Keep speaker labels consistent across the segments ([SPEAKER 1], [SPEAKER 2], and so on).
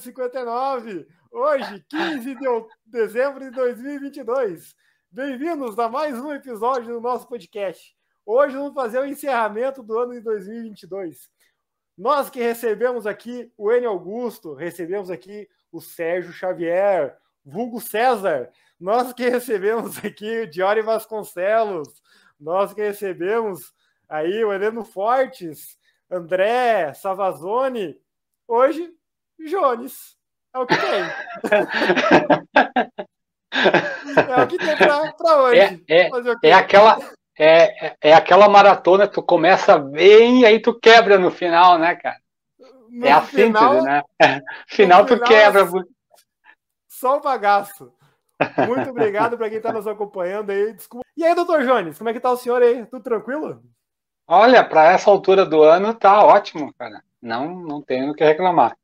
[SPEAKER 1] 59. Hoje, 15 de dezembro de 2022. Bem-vindos a mais um episódio do nosso podcast. Hoje vamos fazer o encerramento do ano de 2022. Nós que recebemos aqui o Enio Augusto, recebemos aqui o Sérgio Xavier, vulgo César. Nós que recebemos aqui o Diori Vasconcelos. Nós que recebemos aí o Heleno Fortes, André, Savazone. Hoje, Jones. É o que tem. é o que tem para hoje.
[SPEAKER 2] É, é, é aquela. É, é aquela maratona, tu começa bem e aí tu quebra no final, né, cara? No é a final, síntese, né? final tu final, quebra.
[SPEAKER 1] Só o bagaço. Muito obrigado para quem está nos acompanhando aí. Desculpa. E aí, doutor Jones, como é que tá o senhor aí? Tudo tranquilo?
[SPEAKER 2] Olha, para essa altura do ano tá ótimo, cara. Não, não tenho o que reclamar.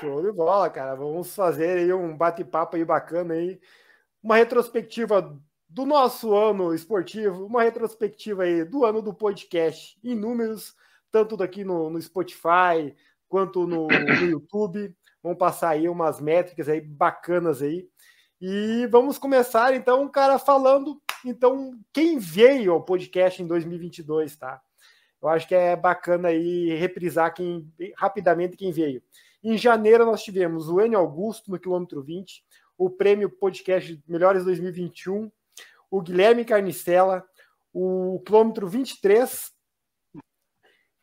[SPEAKER 1] Show de bola, cara. Vamos fazer aí um bate-papo aí bacana aí. Uma retrospectiva do nosso ano esportivo, uma retrospectiva aí do ano do podcast em números, tanto daqui no, no Spotify quanto no, no YouTube. Vamos passar aí umas métricas aí bacanas aí. E vamos começar então, cara, falando então quem veio ao podcast em 2022, tá? Eu acho que é bacana aí reprisar quem rapidamente quem veio. Em janeiro nós tivemos o Enio Augusto no quilômetro 20, o prêmio podcast Melhores 2021, o Guilherme Carnicela, o quilômetro 23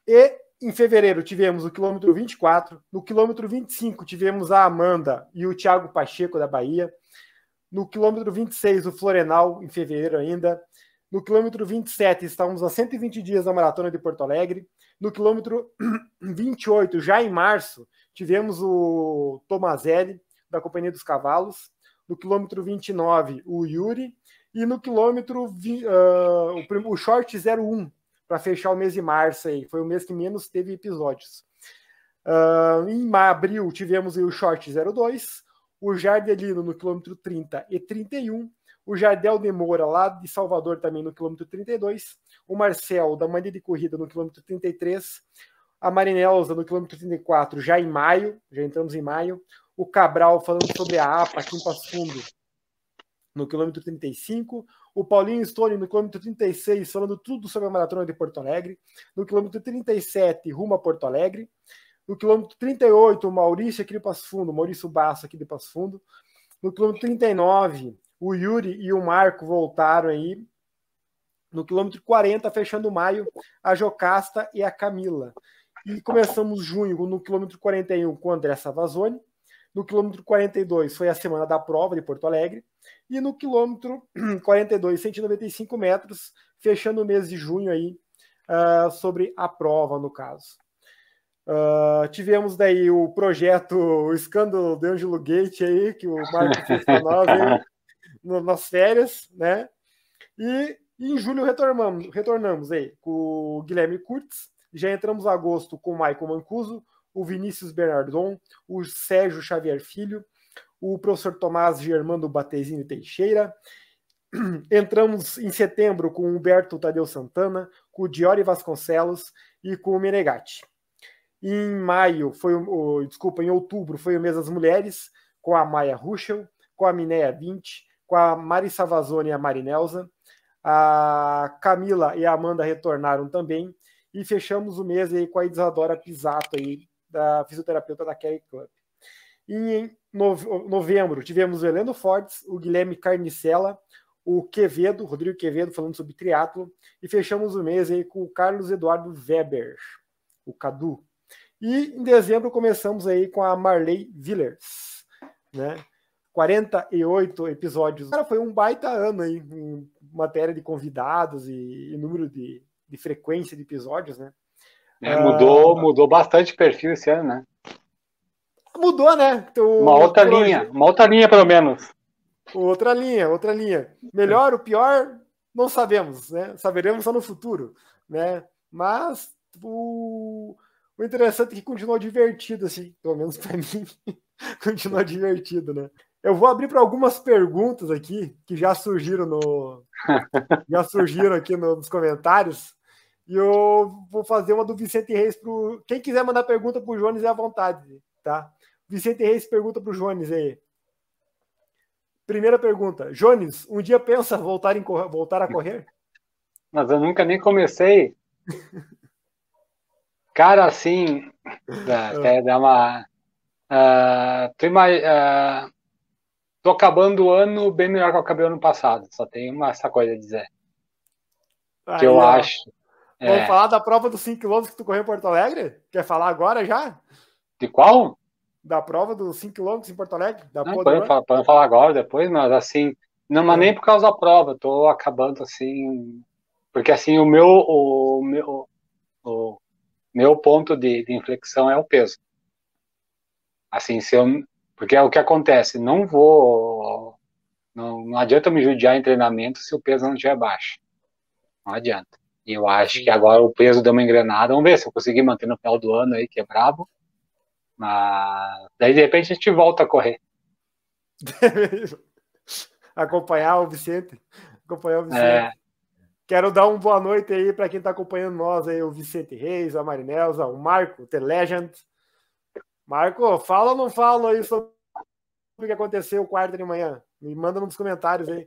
[SPEAKER 1] e em fevereiro tivemos o quilômetro 24, no quilômetro 25 tivemos a Amanda e o Thiago Pacheco da Bahia. No quilômetro 26, o Florenal, em fevereiro ainda. No quilômetro 27, estávamos a 120 dias da Maratona de Porto Alegre. No quilômetro 28, já em março, tivemos o Tomazelli, da Companhia dos Cavalos. No quilômetro 29, o Yuri. E no quilômetro, uh, o, Short 01, para fechar o mês de março aí. Foi o mês que menos teve episódios. Uh, em abril, tivemos o Short 02 o Jardelino no quilômetro 30 e 31, o Jardel de Moura lá de Salvador também no quilômetro 32, o Marcel da Mania de Corrida no quilômetro 33, a Marinelza no quilômetro 34 já em maio, já entramos em maio, o Cabral falando sobre a APA aqui em Passo Fundo no quilômetro 35, o Paulinho Stone no quilômetro 36 falando tudo sobre a maratona de Porto Alegre, no quilômetro 37 rumo a Porto Alegre, no quilômetro 38, o Maurício aqui de Passo Fundo, Maurício Basso aqui de Passo Fundo. No quilômetro 39, o Yuri e o Marco voltaram aí. No quilômetro 40, fechando maio, a Jocasta e a Camila. E começamos junho no quilômetro 41 com o André Savazone. No quilômetro 42 foi a semana da prova de Porto Alegre. E no quilômetro 42, 195 metros, fechando o mês de junho aí, uh, sobre a prova, no caso. Uh, tivemos daí o projeto, o escândalo do Angelo Gate aí, que o Marco fez para nós aí, nas férias, né? E, em julho retornamos, retornamos aí com o Guilherme Kurtz, já entramos em agosto com o Michael Mancuso, o Vinícius Bernardon, o Sérgio Xavier Filho, o professor Tomás Germando Batezinho Teixeira. Entramos em setembro com o Humberto Tadeu Santana, com o Diori Vasconcelos e com o Menegatti. Em maio, foi o, desculpa, em outubro foi o mês das mulheres, com a Maia Ruschel, com a Minéia 20, com a Mari Savazone e a Marinelza. A Camila e a Amanda retornaram também. E fechamos o mês aí com a Isadora Pisato, aí, da fisioterapeuta da Kelly Club. E em novembro tivemos o Heleno Fortes, o Guilherme Carnicella, o Quevedo, Rodrigo Quevedo, falando sobre triatlo, e fechamos o mês aí com o Carlos Eduardo Weber, o Cadu. E em dezembro começamos aí com a Marley Villers, né? 48 episódios. Cara, foi um baita ano aí, em matéria de convidados e, e número de, de, frequência de episódios, né?
[SPEAKER 2] É, mudou, uh, mudou bastante o perfil esse ano, né?
[SPEAKER 1] Mudou, né?
[SPEAKER 2] Então, uma outra linha, uma outra linha pelo menos.
[SPEAKER 1] Outra linha, outra linha. Melhor ou pior, não sabemos, né? Saberemos só no futuro, né? Mas o, o interessante é que continuou divertido, assim, pelo menos para mim, continuou divertido, né? Eu vou abrir para algumas perguntas aqui que já surgiram no já surgiram aqui no, nos comentários. E eu vou fazer uma do Vicente Reis pro. Quem quiser mandar pergunta pro Jones é à vontade, tá? Vicente Reis pergunta pro Jones aí. Primeira pergunta. Jones, um dia pensa voltar, em, voltar a correr?
[SPEAKER 2] Mas eu nunca nem comecei. Cara, assim, até dá uma. Uh, tô, uh, tô acabando o ano bem melhor que eu acabei o ano passado. Só tem uma, essa coisa a dizer. Aí, que eu ó. acho.
[SPEAKER 1] Vamos é... falar da prova dos 5 km que tu correu em Porto Alegre? Quer falar agora já?
[SPEAKER 2] De qual?
[SPEAKER 1] Da prova dos 5 km em Porto Alegre? Da
[SPEAKER 2] não, podemos, falar, podemos falar agora, depois, mas assim, não, mas é. nem por causa da prova, tô acabando assim, porque assim, o meu, o meu, o meu ponto de, de inflexão é o peso. Assim, se eu, porque é o que acontece, não vou, não, não adianta me judiar em treinamento se o peso não estiver baixo. Não adianta. E eu acho que agora o peso deu uma engrenada. Vamos ver se eu conseguir manter no final do ano aí, que é brabo. Mas daí de repente a gente volta a correr.
[SPEAKER 1] Acompanhar o Vicente. Acompanhar o Vicente. É. Quero dar uma boa noite aí para quem está acompanhando nós aí, o Vicente Reis, a Marinelza, o Marco, The Legend. Marco, fala ou não fala aí sobre o que aconteceu quarta de manhã? Me manda nos comentários aí.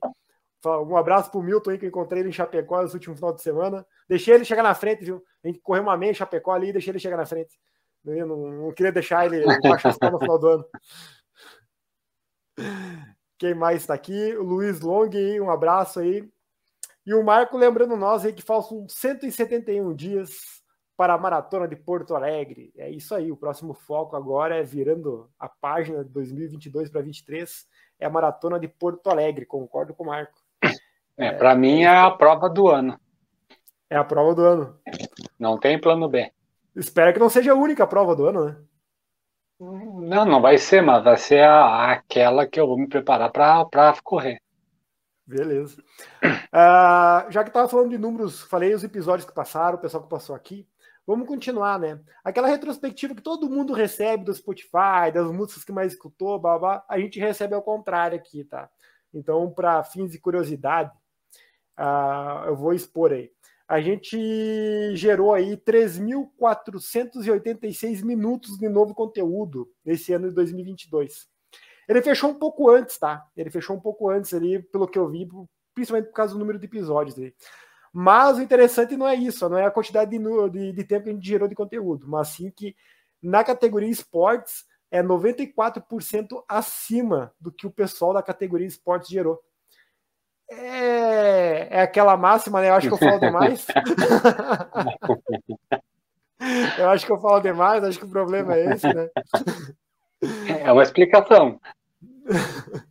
[SPEAKER 1] Um abraço pro Milton aí, que eu encontrei ele em Chapecó no último final de semana. Deixei ele chegar na frente, viu? A gente correu uma meia em Chapecó ali e deixei ele chegar na frente. Eu não, não queria deixar ele baixar no final do ano. Quem mais está aqui? O Luiz Long, um abraço aí. E o Marco lembrando nós aí que faltam 171 dias para a maratona de Porto Alegre. É isso aí, o próximo foco agora é virando a página de 2022 para 2023, é a maratona de Porto Alegre, concordo com o Marco.
[SPEAKER 2] É, para mim é a prova do ano.
[SPEAKER 1] É a prova do ano.
[SPEAKER 2] Não tem plano B.
[SPEAKER 1] Espero que não seja a única prova do ano, né?
[SPEAKER 2] Não, não vai ser, mas vai ser a, aquela que eu vou me preparar para correr.
[SPEAKER 1] Beleza. Uh, já que estava falando de números, falei os episódios que passaram, o pessoal que passou aqui. Vamos continuar, né? Aquela retrospectiva que todo mundo recebe do Spotify, das músicas que mais escutou, blá, blá, a gente recebe ao contrário aqui, tá? Então, para fins de curiosidade, uh, eu vou expor aí. A gente gerou aí 3.486 minutos de novo conteúdo nesse ano de 2022. Ele fechou um pouco antes, tá? Ele fechou um pouco antes ali, pelo que eu vi, principalmente por causa do número de episódios dele. Mas o interessante não é isso, não é a quantidade de, de, de tempo que a gente gerou de conteúdo, mas sim que na categoria esportes é 94% acima do que o pessoal da categoria esportes gerou. É, é aquela máxima, né? Eu acho que eu falo demais. eu acho que eu falo demais, acho que o problema é esse, né?
[SPEAKER 2] É uma explicação.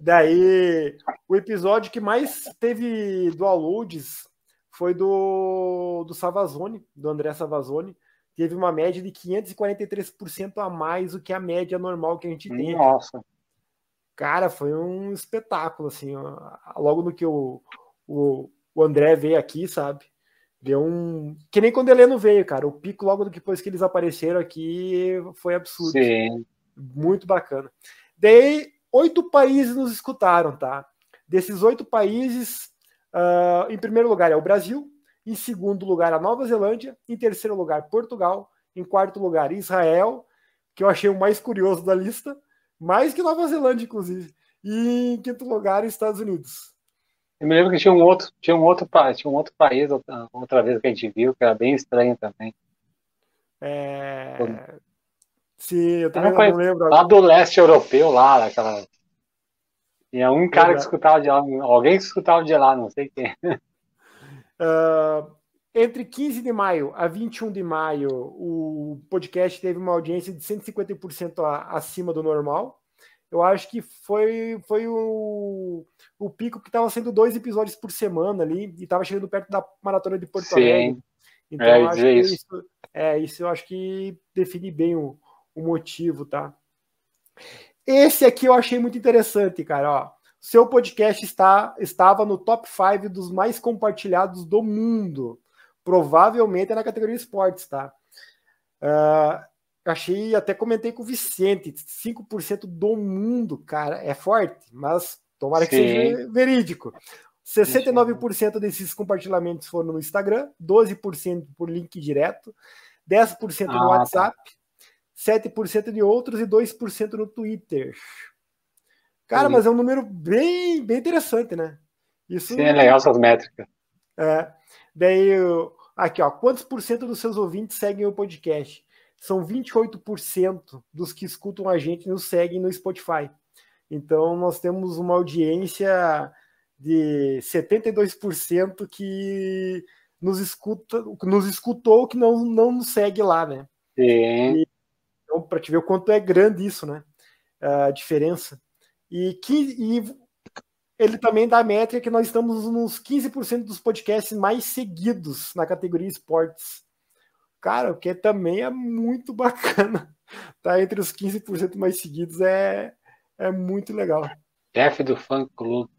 [SPEAKER 1] Daí, o episódio que mais teve downloads foi do, do Savazone, do André Savazone. Teve uma média de 543% a mais do que a média normal que a gente tem.
[SPEAKER 2] Nossa.
[SPEAKER 1] Cara, foi um espetáculo, assim. Logo no que o, o, o André veio aqui, sabe? Deu um. Que nem quando o Heleno veio, cara. O pico logo depois que eles apareceram aqui foi absurdo.
[SPEAKER 2] Sim.
[SPEAKER 1] Muito bacana. Daí, oito países nos escutaram, tá? Desses oito países, uh, em primeiro lugar é o Brasil, em segundo lugar a Nova Zelândia, em terceiro lugar Portugal, em quarto lugar Israel, que eu achei o mais curioso da lista, mais que Nova Zelândia, inclusive. E em quinto lugar, Estados Unidos.
[SPEAKER 2] Eu me lembro que tinha um outro, tinha um outro, tinha um outro país, outra, outra vez que a gente viu, que era bem estranho também.
[SPEAKER 1] É... Sim, eu também não, não lembro.
[SPEAKER 2] Lá do leste europeu, lá, daquela. Tinha um cara que escutava de lá, alguém que escutava de lá, não sei quem.
[SPEAKER 1] Uh, entre 15 de maio a 21 de maio, o podcast teve uma audiência de 150% acima do normal. Eu acho que foi, foi o, o pico que estava sendo dois episódios por semana ali e estava chegando perto da maratona de Porto Sim. Alegre. Então, é, acho que isso. isso. É, isso eu acho que define bem o, o motivo, tá? Esse aqui eu achei muito interessante, cara. Ó, seu podcast está, estava no top 5 dos mais compartilhados do mundo provavelmente é na categoria esportes, tá? Uh, achei, até comentei com o Vicente, 5% do mundo, cara, é forte, mas tomara Sim. que seja verídico. 69% desses compartilhamentos foram no Instagram, 12% por link direto, 10% no ah, tá. WhatsApp, tá. 7% de outros e 2% no Twitter. Cara, Sim. mas é um número bem, bem interessante, né?
[SPEAKER 2] Isso, Sim, é legal essas métricas.
[SPEAKER 1] É. Daí, aqui, ó, quantos por cento dos seus ouvintes seguem o podcast? São 28% dos que escutam a gente nos seguem no Spotify. Então, nós temos uma audiência de 72% que nos escuta, nos escutou que não, não nos segue lá, né?
[SPEAKER 2] Sim. E,
[SPEAKER 1] então, para te ver o quanto é grande isso, né? A diferença. E, que, e ele também dá a métrica que nós estamos nos 15% dos podcasts mais seguidos na categoria esportes. Cara, o que também é muito bacana. Tá entre os 15% mais seguidos é, é muito legal.
[SPEAKER 2] Chefe do fã clube.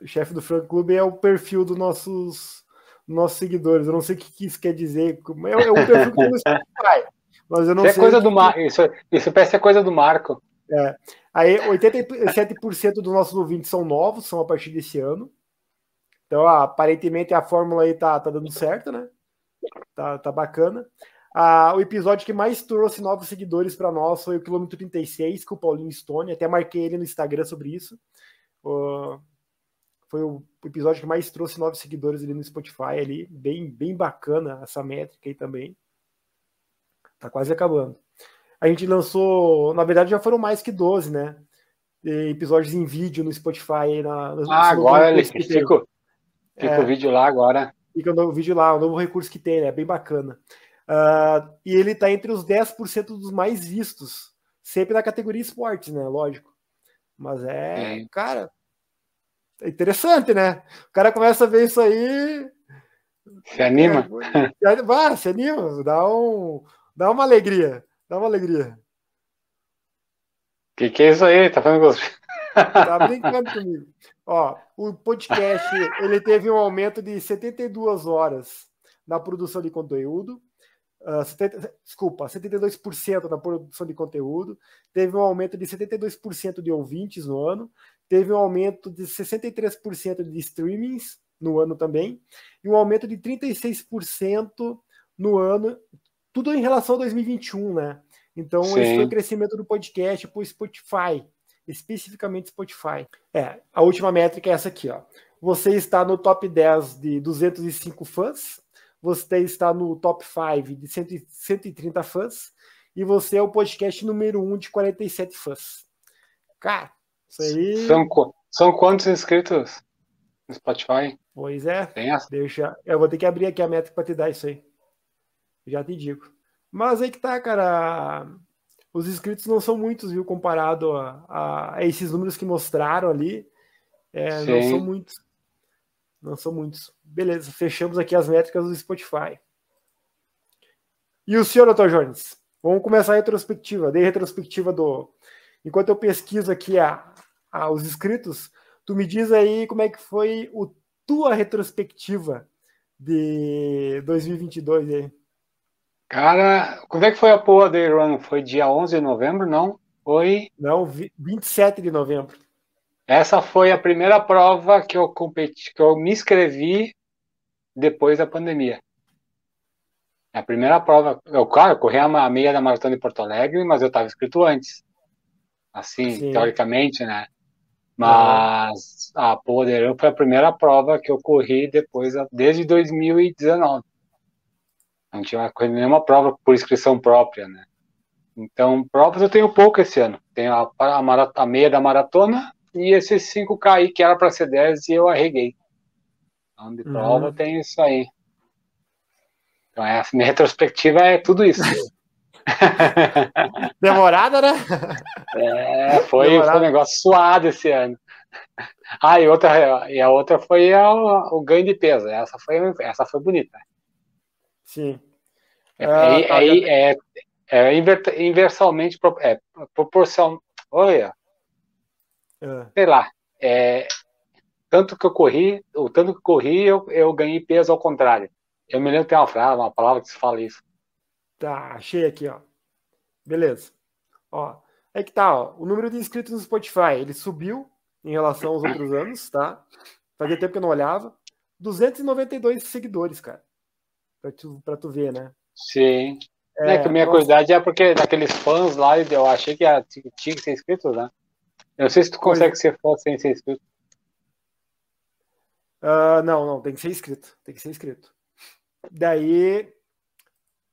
[SPEAKER 1] O chefe do fã clube é o perfil dos nossos, nossos seguidores. Eu não sei o que isso quer dizer. É, é um perfil que eu Spotify.
[SPEAKER 2] Mas eu não isso é sei. É coisa que... do Mar... isso, isso parece ser coisa do Marco.
[SPEAKER 1] É. Aí 87% dos nossos ouvintes são novos, são a partir desse ano. Então, aparentemente a fórmula aí tá, tá dando certo, né? Tá, tá bacana. Ah, o episódio que mais trouxe novos seguidores para nós foi o quilômetro 36, com o Paulinho Stone. Até marquei ele no Instagram sobre isso. Uh, foi o episódio que mais trouxe novos seguidores ali no Spotify ali. Bem, bem bacana essa métrica aí também. Tá quase acabando. A gente lançou, na verdade já foram mais que 12, né? Episódios em vídeo no Spotify. Na,
[SPEAKER 2] no, ah, agora ele fica, fica é, o vídeo lá agora.
[SPEAKER 1] Fica o novo vídeo lá, o novo recurso que tem, né? É bem bacana. Uh, e ele tá entre os 10% dos mais vistos. Sempre na categoria esportes, né? Lógico. Mas é, é, cara, é interessante, né? O cara começa a ver isso aí.
[SPEAKER 2] Se anima?
[SPEAKER 1] É, vai, se anima, dá um, Dá uma alegria. Dá uma alegria.
[SPEAKER 2] Que que é isso aí? Tá falando com
[SPEAKER 1] Tá brincando comigo. Ó, o podcast, ele teve um aumento de 72 horas na produção de conteúdo. Uh, ah, 70, desculpa, 72% na produção de conteúdo, teve um aumento de 72% de ouvintes no ano, teve um aumento de 63% de streamings no ano também, e um aumento de 36% no ano tudo em relação a 2021, né? Então, Sim. esse foi o crescimento do podcast por Spotify, especificamente Spotify. É, a última métrica é essa aqui, ó. Você está no top 10 de 205 fãs, você está no top 5 de 130 fãs, e você é o podcast número 1 de 47 fãs. Cara, isso aí.
[SPEAKER 2] São, são quantos inscritos no Spotify?
[SPEAKER 1] Pois é. Tem essa? Deixa, eu vou ter que abrir aqui a métrica para te dar isso aí. Já te digo. Mas aí que tá, cara. Os inscritos não são muitos, viu, comparado a, a, a esses números que mostraram ali. É, não são muitos. Não são muitos. Beleza, fechamos aqui as métricas do Spotify. E o senhor, doutor Jones? Vamos começar a retrospectiva. Dei retrospectiva do. Enquanto eu pesquiso aqui a, a, os inscritos, tu me diz aí como é que foi o tua retrospectiva de 2022 aí.
[SPEAKER 2] Cara, como é que foi a porra do Run? Foi dia 11 de novembro, não? Foi?
[SPEAKER 1] Não, 27 de novembro.
[SPEAKER 2] Essa foi a primeira prova que eu competi, que eu me inscrevi depois da pandemia. É a primeira prova, eu, claro, eu corri a meia da Maratona de Porto Alegre, mas eu estava inscrito antes. Assim, Sim. teoricamente, né? Mas a Poderão foi a primeira prova que eu corri depois, desde 2019. Não tinha nenhuma prova por inscrição própria, né? Então, provas eu tenho pouco esse ano. Tenho a, a, a meia da maratona e esses 5K aí, que era para ser 10 e eu arreguei. Então, de prova uhum. tem isso aí. Então, essa minha retrospectiva é tudo isso.
[SPEAKER 1] Demorada, né?
[SPEAKER 2] É, foi, foi um negócio suado esse ano. Ah, e, outra, e a outra foi a, o ganho de peso. Essa foi, essa foi bonita.
[SPEAKER 1] Sim.
[SPEAKER 2] É, ah, é, tá, é, é, é inversalmente é, proporção. Olha. Sei lá. É, tanto que eu corri, o tanto que eu corri, eu, eu ganhei peso ao contrário. Eu me lembro que tem uma frase, uma palavra que se fala isso.
[SPEAKER 1] Tá, achei aqui, ó. Beleza. Ó, é que tá, ó, o número de inscritos no Spotify, ele subiu em relação aos outros anos, tá? Fazia tempo que eu não olhava. 292 seguidores, cara. Pra tu, pra tu ver, né?
[SPEAKER 2] Sim. É, é que minha nossa... curiosidade é porque daqueles fãs lá, eu achei que tinha que ser inscrito, né? Eu não sei se tu consegue pois... ser fã sem ser inscrito.
[SPEAKER 1] Uh, não, não, tem que ser inscrito. Tem que ser inscrito. Daí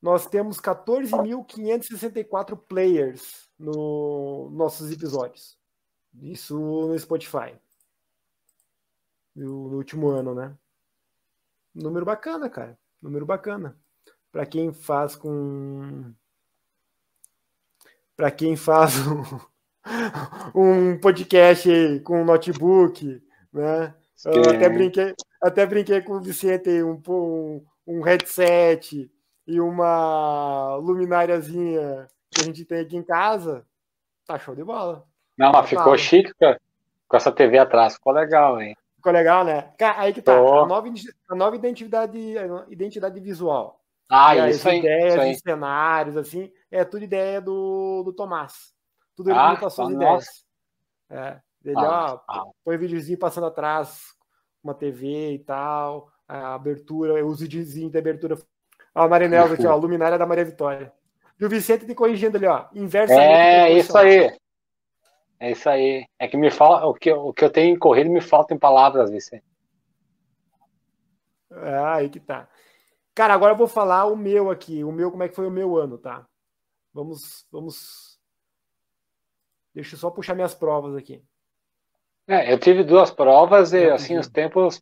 [SPEAKER 1] nós temos 14.564 players nos nossos episódios. Isso no Spotify. No último ano, né? Número bacana, cara. Número bacana. Para quem faz com. Para quem faz um, um podcast com um notebook, né? Eu até brinquei, até brinquei com o Vicente um, um, um headset e uma lumináriazinha que a gente tem aqui em casa. Tá show de bola.
[SPEAKER 2] Não, mas ficou chique com essa TV atrás. Ficou legal, hein?
[SPEAKER 1] Ficou legal, né? Aí que tá. A nova, a nova identidade, identidade visual.
[SPEAKER 2] Ah, e isso
[SPEAKER 1] aí. ideias
[SPEAKER 2] isso aí.
[SPEAKER 1] cenários, assim, é tudo ideia do, do Tomás. Tudo ele ah, passou as ideias. É, ele, ah, ó, ah. põe videozinho passando atrás, uma TV e tal, a abertura, os videozinho de abertura. Ó, a Marinelza aqui, ó, a luminária da Maria Vitória. E o Vicente te corrigindo ali, ó, inversa.
[SPEAKER 2] É, isso aí. É isso aí. É que me fala, o que, o que eu tenho corrido me falta em palavras, Vicente.
[SPEAKER 1] Ah, aí que tá. Cara, agora eu vou falar o meu aqui. O meu, como é que foi o meu ano, tá? Vamos, vamos. Deixa eu só puxar minhas provas aqui.
[SPEAKER 2] É, eu tive duas provas e assim os tempos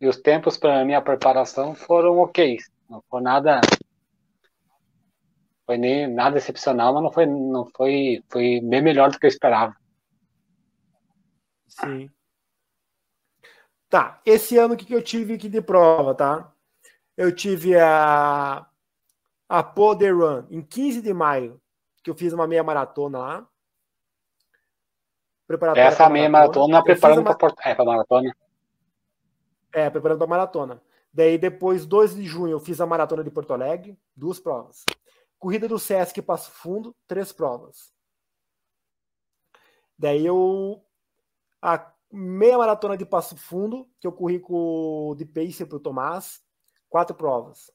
[SPEAKER 2] e os tempos para minha preparação foram ok. Não foi nada foi nem nada excepcional, mas não foi, não foi, foi bem melhor do que eu esperava.
[SPEAKER 1] Sim. Tá, esse ano que eu tive aqui de prova, tá? Eu tive a a Poder Run em 15 de maio, que eu fiz uma meia maratona lá.
[SPEAKER 2] Essa meia maratona, maratona preparando para uma... é, maratona.
[SPEAKER 1] É, preparando para maratona. Daí depois, 2 de junho, eu fiz a maratona de Porto Alegre, duas provas. Corrida do Sesc Passo Fundo, três provas. Daí eu. A meia maratona de Passo Fundo, que eu corri com de Pacer para o Tomás, quatro provas.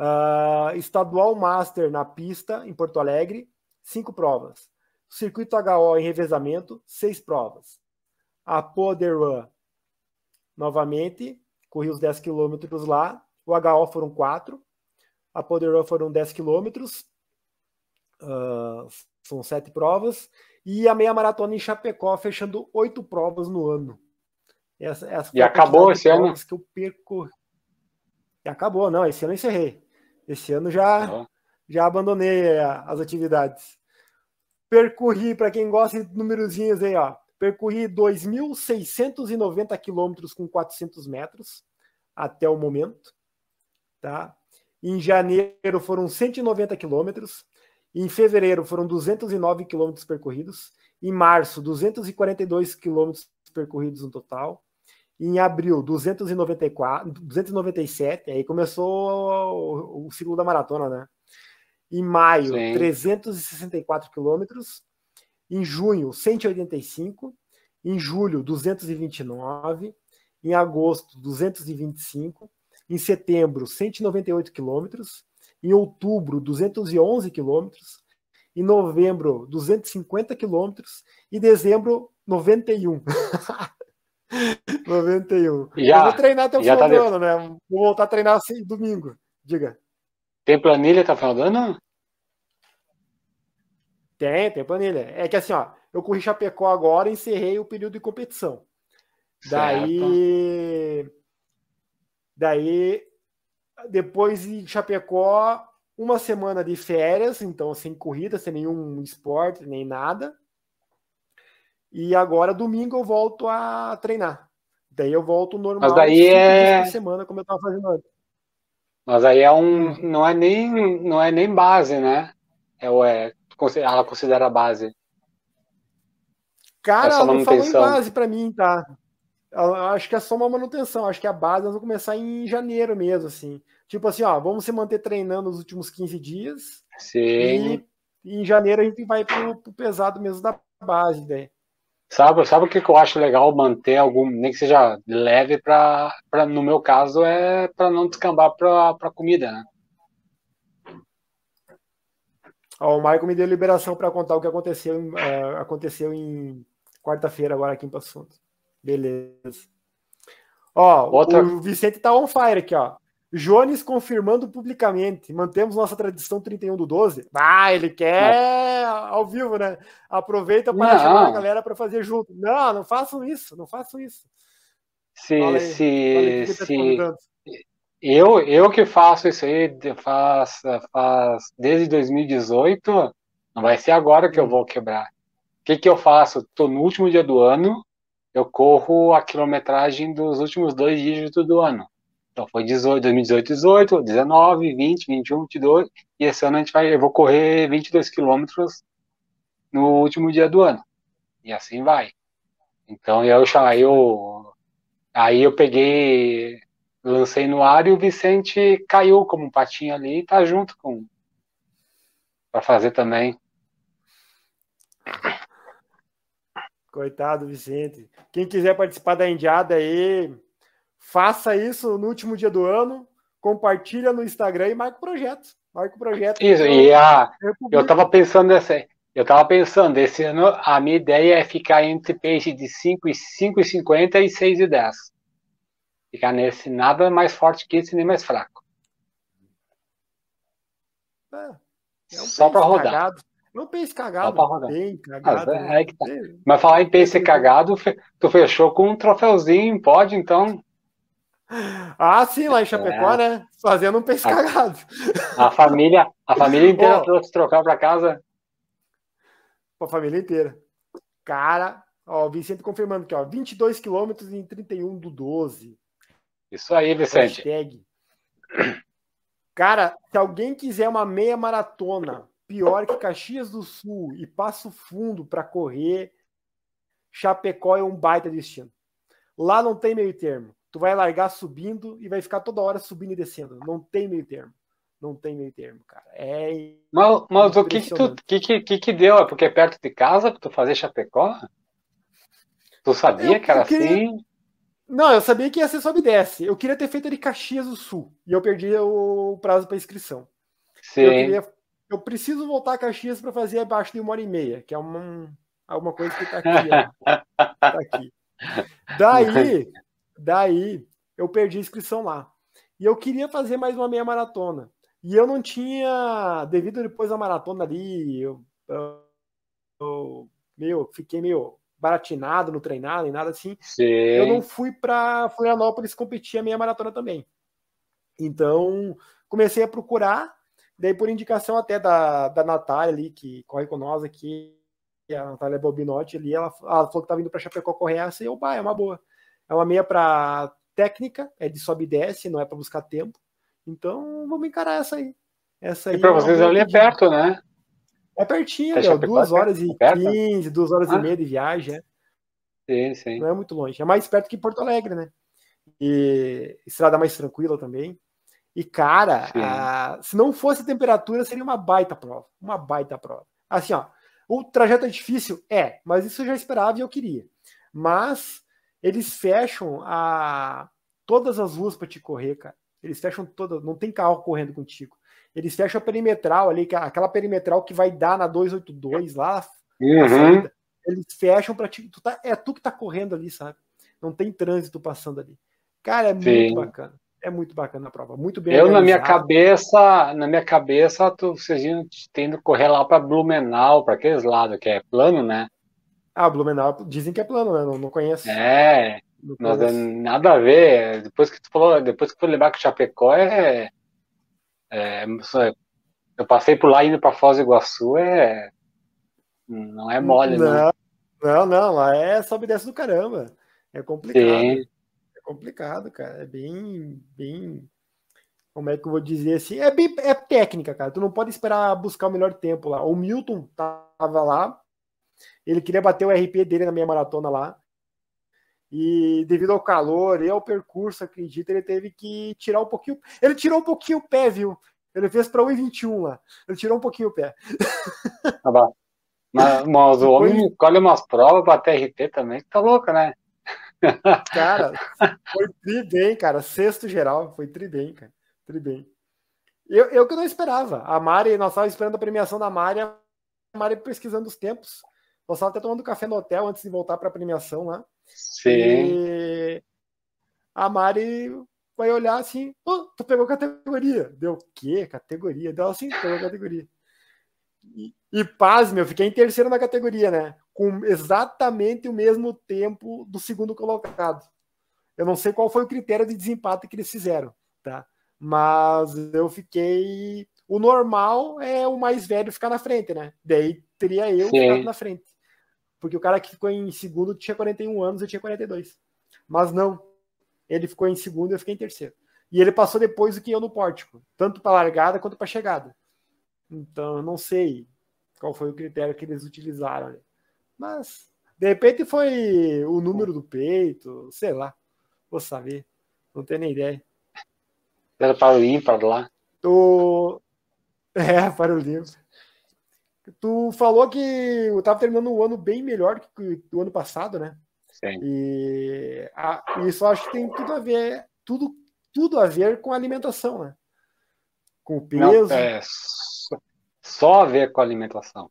[SPEAKER 1] Uh, estadual Master na pista, em Porto Alegre, cinco provas. Circuito HO em revezamento, seis provas. A Poder Run, novamente, corri os 10 quilômetros lá. O HO foram quatro. A Poderow foram 10 quilômetros, uh, são sete provas, e a meia maratona em Chapecó, fechando oito provas no ano.
[SPEAKER 2] Essa, essa e acabou esse ano?
[SPEAKER 1] Que eu perco... E acabou, não, esse ano eu encerrei. Esse ano já, já abandonei as atividades. Percorri, para quem gosta de numerozinhos aí, ó, percorri 2.690 quilômetros com 400 metros até o momento, tá? Em janeiro foram 190 quilômetros. Em fevereiro foram 209 quilômetros percorridos. Em março, 242 quilômetros percorridos no total. Em abril, 294, 297. Aí começou o, ciclo da maratona, né? Em maio, Sim. 364 quilômetros. Em junho, 185. Em julho, 229. Em agosto, 225 em setembro, 198 quilômetros. Em outubro, 211 quilômetros. Em novembro, 250 quilômetros. E dezembro, 91. 91. Já, Eu vou treinar até o final tá do ano, né? Vou voltar a treinar assim domingo. Diga.
[SPEAKER 2] Tem planilha até o final do ano?
[SPEAKER 1] Tem, tem planilha. É que assim, ó, eu corri Chapecó agora e encerrei o período de competição. Certo. Daí Daí, depois de Chapecó, uma semana de férias, então sem corrida, sem nenhum esporte, nem nada. E agora, domingo, eu volto a treinar. Daí eu volto normal,
[SPEAKER 2] Mas daí é...
[SPEAKER 1] semana, como eu estava fazendo antes.
[SPEAKER 2] Mas aí é um, não é nem, não é nem base, né? É, é, ela considera base.
[SPEAKER 1] Cara, ela não falou em base para mim, tá? Acho que é só uma manutenção. Acho que a base nós vamos começar em janeiro mesmo, assim. Tipo assim, ó, vamos se manter treinando os últimos 15 dias.
[SPEAKER 2] Sim.
[SPEAKER 1] E, em janeiro a gente vai pro, pro pesado mesmo da base, né?
[SPEAKER 2] Sabe, sabe o que, eu acho legal manter algum, nem que seja leve para, no meu caso, é para não descambar para comida, né?
[SPEAKER 1] Ó, o Michael me deu liberação para contar o que aconteceu, uh, aconteceu em quarta-feira agora aqui em Passo Fundo. Beleza. Ó, Outra... o Vicente tá on fire aqui, ó. Jones confirmando publicamente. Mantemos nossa tradição 31 do 12. Ah, ele quer ao vivo, né? Aproveita para não. chamar a galera para fazer junto. Não, não façam isso, não façam isso.
[SPEAKER 2] Se, se, tá se eu, eu que faço isso aí faz, faz desde 2018, não vai ser agora que eu hum. vou quebrar. O que, que eu faço? Estou no último dia do ano, eu corro a quilometragem dos últimos dois dígitos do ano. Então foi 18, 2018, 18, 19, 20, 21, 22, e esse ano a gente vai, eu vou correr 22 quilômetros no último dia do ano. E assim vai. Então eu, eu aí eu peguei, lancei no ar e o Vicente caiu como um patinho ali e tá junto com para fazer também.
[SPEAKER 1] Coitado, Vicente. Quem quiser participar da Indiada aí, Faça isso no último dia do ano, compartilha no Instagram e marca o projeto. Marca o projeto.
[SPEAKER 2] Isso, e a, eu estava pensando nessa. Eu estava pensando, esse ano a minha ideia é ficar entre pace de 5 e 5,50 e 6 e 10. Ficar nesse nada mais forte que esse, nem mais fraco.
[SPEAKER 1] É, é um Só para rodar. Cagado. Não pace cagado. Só para rodar. Bem cagado.
[SPEAKER 2] é, é tá. Mas falar em pace cagado, tu fechou com um troféuzinho, pode então?
[SPEAKER 1] Ah, sim, lá em Chapecó, é. né? Fazendo um peixe a, cagado.
[SPEAKER 2] A família, a família inteira oh, trouxe trocar para casa.
[SPEAKER 1] A família inteira. Cara, ó, o Vicente confirmando aqui, ó, 22 quilômetros em 31 do 12.
[SPEAKER 2] Isso aí, Vicente. Hashtag.
[SPEAKER 1] Cara, se alguém quiser uma meia maratona pior que Caxias do Sul e Passo Fundo para correr, Chapecó é um baita destino. Lá não tem meio termo tu vai largar subindo e vai ficar toda hora subindo e descendo. Não tem meio termo. Não tem meio termo, cara. É.
[SPEAKER 2] Mas, mas o que que, tu, que, que, que deu? É porque é perto de casa para tu fazer Chapecó? Tu sabia eu, que era assim?
[SPEAKER 1] Não, eu sabia que ia ser sobe e desce. Eu queria ter feito de Caxias do Sul e eu perdi o prazo para inscrição.
[SPEAKER 2] Sim.
[SPEAKER 1] Eu, queria, eu preciso voltar a Caxias para fazer abaixo de uma hora e meia, que é uma, alguma coisa que tá aqui. Ó. tá aqui. Daí, Daí eu perdi a inscrição lá. E eu queria fazer mais uma meia maratona. E eu não tinha, devido depois da maratona ali, eu, eu, eu meio, fiquei meio baratinado no treinado e nada assim.
[SPEAKER 2] Sim. Eu
[SPEAKER 1] não fui para Florianópolis competir a meia maratona também. Então, comecei a procurar, daí por indicação até da, da Natália ali, que corre com nós aqui, a Natália Bobinotti ali, ela, ela falou que tá vindo para Chapecó correr essa, e eu, bah, é uma boa. É uma meia para técnica, é de sobe e desce, não é para buscar tempo. Então, vamos encarar essa aí. Essa aí
[SPEAKER 2] e para é vocês ali é perto, né?
[SPEAKER 1] É pertinho, meu, duas horas e quinze, duas horas ah. e meia de viagem. É.
[SPEAKER 2] Sim, sim.
[SPEAKER 1] Não é muito longe. É mais perto que Porto Alegre, né? E estrada mais tranquila também. E, cara, a... se não fosse temperatura, seria uma baita prova. Uma baita prova. Assim, ó, o trajeto é difícil? É, mas isso eu já esperava e eu queria. Mas eles fecham a todas as ruas para te correr, cara. Eles fecham todas, não tem carro correndo contigo. Eles fecham a perimetral ali, é aquela perimetral que vai dar na 282 lá.
[SPEAKER 2] Uhum.
[SPEAKER 1] Eles fecham para ti. Tu tá, é tu que tá correndo ali, sabe? Não tem trânsito passando ali. Cara, é Sim. muito bacana. É muito bacana a prova, muito bem.
[SPEAKER 2] Eu na minha cabeça, na minha cabeça, tu, vocês iam tendo que correr lá para Blumenau, para aqueles lados que é plano, né?
[SPEAKER 1] Ah, Blumenau dizem que é plano, né? Não, não conheço.
[SPEAKER 2] É, não conheço. nada a ver. Depois que tu falou, depois que tu lembrar que Chapecó é, é, eu passei por lá indo para Foz do Iguaçu, é não é mole,
[SPEAKER 1] não. Não, não, não lá é sobe e desce do caramba. É complicado. Sim. Complicado, cara. É bem, bem como é que eu vou dizer assim? É bem é técnica, cara. Tu não pode esperar buscar o melhor tempo lá. O Milton tava lá, ele queria bater o RP dele na minha maratona lá. E devido ao calor e ao percurso, acredito, ele teve que tirar um pouquinho. Ele tirou um pouquinho o pé, viu? Ele fez para 1,21 lá. Ele tirou um pouquinho o pé.
[SPEAKER 2] Bom. Mas, mas o homem colhe umas provas para TRT também, que tá louco, né?
[SPEAKER 1] Cara, foi tri bem, cara. Sexto geral, foi tri bem, cara. Tri bem. Eu, eu que não esperava. A Mari, nós estávamos esperando a premiação da Mari, a Mari pesquisando os tempos. Nós estávamos até tomando café no hotel antes de voltar para a premiação lá.
[SPEAKER 2] Sim.
[SPEAKER 1] E a Mari vai olhar assim, oh, tu pegou categoria. Deu o quê? Categoria? Deu assim, pegou categoria. E, e pasme, eu fiquei em terceiro na categoria, né? Com exatamente o mesmo tempo do segundo colocado. Eu não sei qual foi o critério de desempate que eles fizeram, tá? Mas eu fiquei. O normal é o mais velho ficar na frente, né? Daí teria eu ficado na frente. Porque o cara que ficou em segundo tinha 41 anos, eu tinha 42. Mas não. Ele ficou em segundo e eu fiquei em terceiro. E ele passou depois do que eu no pórtico, tanto para largada quanto para chegada. Então, eu não sei qual foi o critério que eles utilizaram. Mas, de repente, foi o número do peito, sei lá. Vou saber. Não tenho nem ideia.
[SPEAKER 2] Era para o ímpar lá.
[SPEAKER 1] Tu... É, para o ímpar. Tu falou que eu estava terminando um ano bem melhor que o ano passado, né?
[SPEAKER 2] Sim.
[SPEAKER 1] E a, isso acho que tem tudo a ver, tudo, tudo a ver com a alimentação, né? Com o peso.
[SPEAKER 2] Não, é só a ver com a alimentação.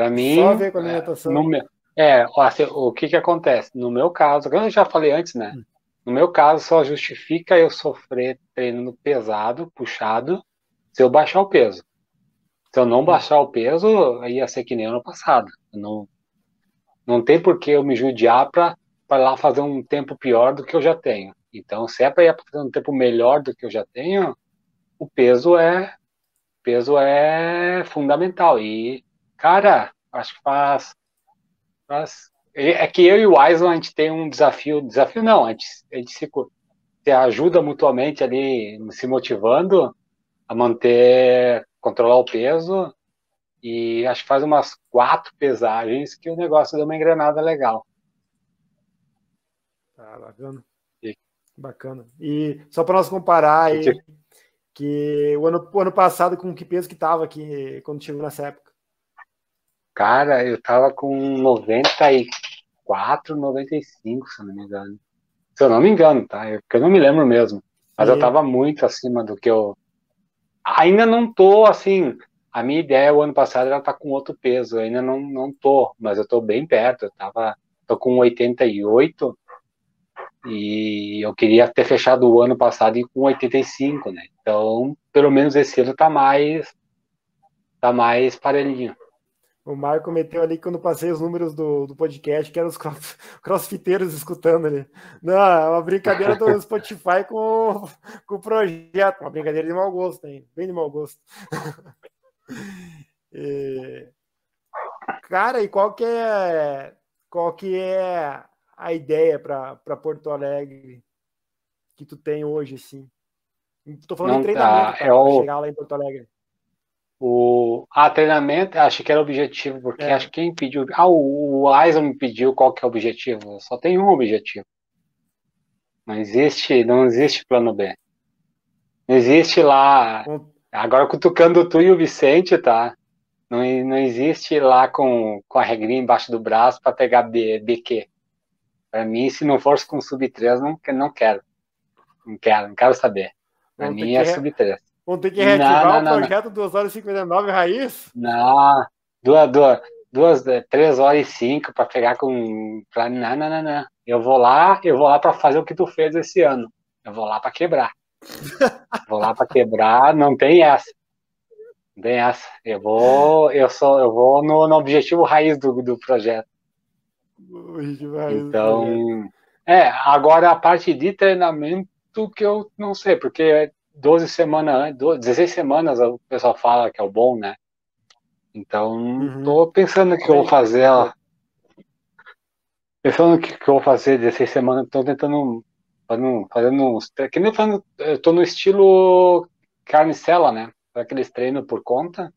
[SPEAKER 2] Para mim.
[SPEAKER 1] Só ver com a alimentação.
[SPEAKER 2] No meu, é, assim, o que que acontece? No meu caso, eu já falei antes, né? Hum. No meu caso, só justifica eu sofrer treinando pesado, puxado, se eu baixar o peso. Se eu não hum. baixar o peso, ia ser que nem ano passado. Não, não tem por que eu me judiar para lá fazer um tempo pior do que eu já tenho. Então, se é para ir fazer um tempo melhor do que eu já tenho, o peso é peso é fundamental. E, cara, acho que faz. faz é que eu e o Aislan, a gente tem um desafio. Desafio não, a gente, a gente se, se ajuda mutuamente ali, se motivando a manter, controlar o peso. E acho que faz umas quatro pesagens que o negócio deu uma engrenada legal.
[SPEAKER 1] Ah, bacana. E... Bacana. E só para nós comparar aí, que o ano, o ano passado, com que peso que tava aqui quando chegou nessa época?
[SPEAKER 2] Cara, eu tava com 94, 95, se eu não me engano. Se eu não me engano, tá? Eu, porque eu não me lembro mesmo. Mas eu tava muito acima do que eu. Ainda não tô assim. A minha ideia o ano passado era estar tá com outro peso. Eu ainda não, não tô, mas eu tô bem perto. Eu tava. tô com 88 e eu queria ter fechado o ano passado com 85, né? Então, pelo menos esse ano tá mais tá mais parelhinho.
[SPEAKER 1] O Marco meteu ali quando passei os números do, do podcast, que eram os crossfiteiros escutando ali. Não, é uma brincadeira do Spotify com, com o projeto. Uma brincadeira de mau gosto, hein? Bem de mau gosto. e... Cara, e qual que é qual que é a ideia para Porto Alegre que tu tem hoje, assim? Tô falando
[SPEAKER 2] Não,
[SPEAKER 1] de treinamento
[SPEAKER 2] tá, é o...
[SPEAKER 1] chegar lá em Porto Alegre.
[SPEAKER 2] O ah, treinamento, acho que era objetivo, porque é. acho que quem pediu. Ah, o, o me pediu qual que é o objetivo. Só tem um objetivo. Não existe, não existe plano B. Não existe lá. Agora cutucando tu e o Vicente, tá? Não, não existe lá com, com a regrinha embaixo do braço para pegar B, BQ. Para mim, se não fosse com sub 3, não, não quero. Não quero, não quero saber. Para mim é sub 3.
[SPEAKER 1] Vamos ter que reativar não, não, o projeto não. 2 horas e 59 raiz?
[SPEAKER 2] Não, duas, duas, duas, três horas e cinco para pegar com. Pra, não, não, não, não. Eu vou lá, eu vou lá para fazer o que tu fez esse ano. Eu vou lá para quebrar. vou lá para quebrar, não tem essa. Não tem essa. Eu vou, eu sou, eu vou no, no objetivo raiz do, do projeto. Então, é, agora a parte de treinamento que eu não sei, porque 12 semanas, 16 semanas o pessoal fala que é o bom, né? Então, uhum. tô pensando que eu vou fazer, ó, pensando que, que eu vou fazer 16 semanas, tô tentando, fazendo, fazendo uns, que nem falando, eu tô no estilo carnicela, né? Aqueles treinos por conta,